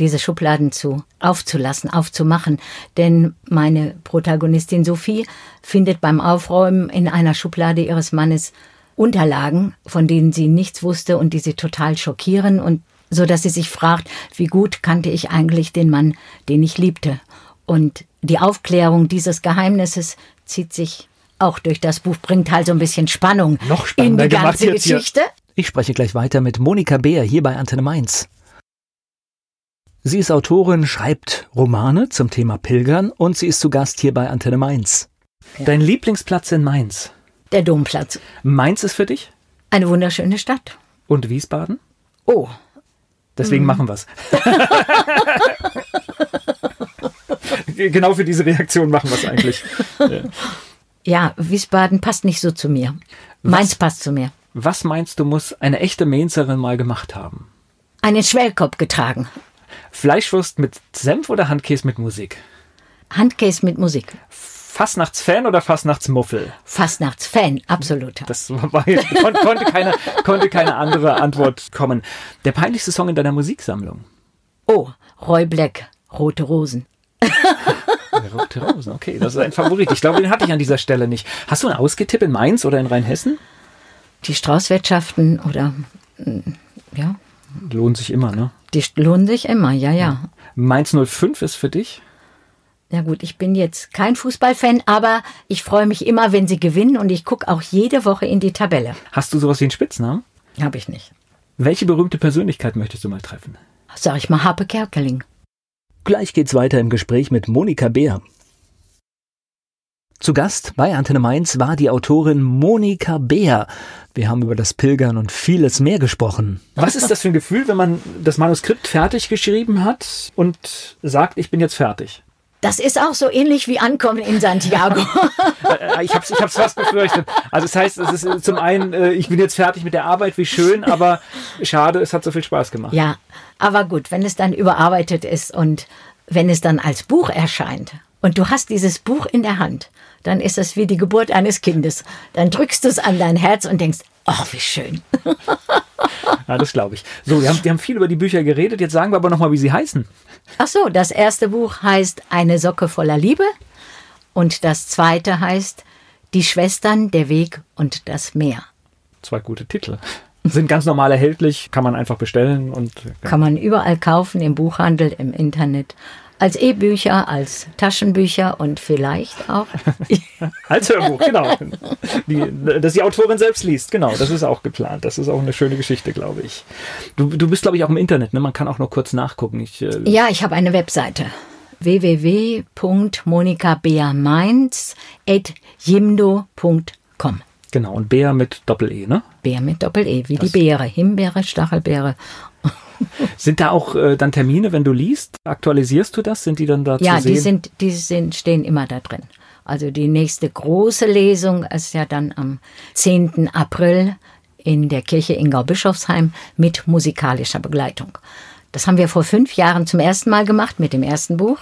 diese Schubladen zu aufzulassen, aufzumachen. Denn meine Protagonistin Sophie findet beim Aufräumen in einer Schublade ihres Mannes Unterlagen, von denen sie nichts wusste und die sie total schockieren und so dass sie sich fragt, wie gut kannte ich eigentlich den Mann, den ich liebte. Und die Aufklärung dieses Geheimnisses zieht sich auch durch das Buch, bringt halt so ein bisschen Spannung Noch in die ganze Geschichte. Hier. Ich spreche gleich weiter mit Monika Beer hier bei Antenne Mainz. Sie ist Autorin, schreibt Romane zum Thema Pilgern und sie ist zu Gast hier bei Antenne Mainz. Ja. Dein Lieblingsplatz in Mainz? Der Domplatz. Mainz ist für dich? Eine wunderschöne Stadt. Und Wiesbaden? Oh. Deswegen mm. machen wir's. genau für diese Reaktion machen wir es eigentlich. Ja, Wiesbaden passt nicht so zu mir. Was, Mainz passt zu mir. Was meinst du, muss eine echte Mainzerin mal gemacht haben? Einen Schwellkopf getragen. Fleischwurst mit Senf oder Handkäse mit Musik? Handkäse mit Musik. Fastnachtsfan oder Fastnachtsmuffel? Fastnachtsfan, absolut. Das war jetzt, kon konnte, keine, konnte keine andere Antwort kommen. Der peinlichste Song in deiner Musiksammlung? Oh, Roy Black, Rote Rosen. Rote Rosen, okay, das ist ein Favorit. Ich glaube, den hatte ich an dieser Stelle nicht. Hast du einen Ausgetipp in Mainz oder in Rheinhessen? Die Straußwirtschaften oder mm, ja. Lohnt sich immer, ne? Die lohnen sich immer, ja, ja. Mainz 05 ist für dich? Ja gut, ich bin jetzt kein Fußballfan, aber ich freue mich immer, wenn sie gewinnen und ich gucke auch jede Woche in die Tabelle. Hast du sowas wie einen Spitznamen? Habe ich nicht. Welche berühmte Persönlichkeit möchtest du mal treffen? Sag ich mal Harpe Kerkeling. Gleich geht's weiter im Gespräch mit Monika Beer. Zu Gast bei Antenne Mainz war die Autorin Monika Beer. Wir haben über das Pilgern und vieles mehr gesprochen. Was ist das für ein Gefühl, wenn man das Manuskript fertig geschrieben hat und sagt, ich bin jetzt fertig? Das ist auch so ähnlich wie Ankommen in Santiago. Äh, ich habe es ich hab's fast befürchtet. Also das heißt, es ist äh, zum einen, äh, ich bin jetzt fertig mit der Arbeit, wie schön, aber schade, es hat so viel Spaß gemacht. Ja, aber gut, wenn es dann überarbeitet ist und wenn es dann als Buch erscheint und du hast dieses Buch in der Hand, dann ist es wie die Geburt eines Kindes. Dann drückst du es an dein Herz und denkst, oh, wie schön. ja, das glaube ich. So, wir haben, wir haben viel über die Bücher geredet. Jetzt sagen wir aber nochmal, wie sie heißen. Ach so, das erste Buch heißt Eine Socke voller Liebe und das zweite heißt Die Schwestern, der Weg und das Meer. Zwei gute Titel. Sind ganz normal erhältlich, kann man einfach bestellen und ja. kann man überall kaufen im Buchhandel, im Internet als E-Bücher, als Taschenbücher und vielleicht auch. als Hörbuch, genau. Die, dass die Autorin selbst liest, genau. Das ist auch geplant. Das ist auch eine schöne Geschichte, glaube ich. Du, du bist, glaube ich, auch im Internet, ne? Man kann auch noch kurz nachgucken. Ich, äh ja, ich habe eine Webseite www.monikabeermainz.jimdo.com. Genau, und Bär mit Doppel-E, ne? Bär mit Doppel-E, wie das die Beere. Himbeere, Stachelbeere sind da auch äh, dann Termine, wenn du liest? Aktualisierst du das? Sind die dann da ja, zu sehen? Ja, die sind, die sind, stehen immer da drin. Also die nächste große Lesung ist ja dann am 10. April in der Kirche Ingau-Bischofsheim mit musikalischer Begleitung. Das haben wir vor fünf Jahren zum ersten Mal gemacht mit dem ersten Buch.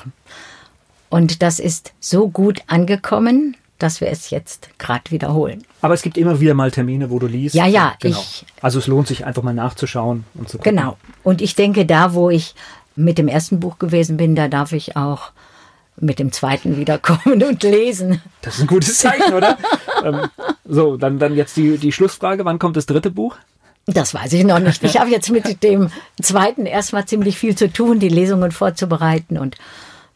Und das ist so gut angekommen, dass wir es jetzt gerade wiederholen. Aber es gibt immer wieder mal Termine, wo du liest. Ja, ja. Genau. Ich, also es lohnt sich einfach mal nachzuschauen und zu gucken. Genau. Und ich denke, da, wo ich mit dem ersten Buch gewesen bin, da darf ich auch mit dem zweiten wiederkommen und lesen. Das ist ein gutes Zeichen, oder? ähm, so, dann, dann jetzt die, die Schlussfrage. Wann kommt das dritte Buch? Das weiß ich noch nicht. Ich habe jetzt mit dem zweiten erstmal ziemlich viel zu tun, die Lesungen vorzubereiten und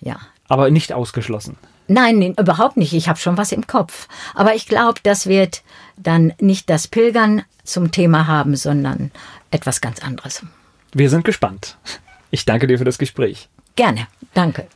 ja. Aber nicht ausgeschlossen. Nein, überhaupt nicht. Ich habe schon was im Kopf. Aber ich glaube, das wird dann nicht das Pilgern zum Thema haben, sondern etwas ganz anderes. Wir sind gespannt. Ich danke dir für das Gespräch. Gerne. Danke.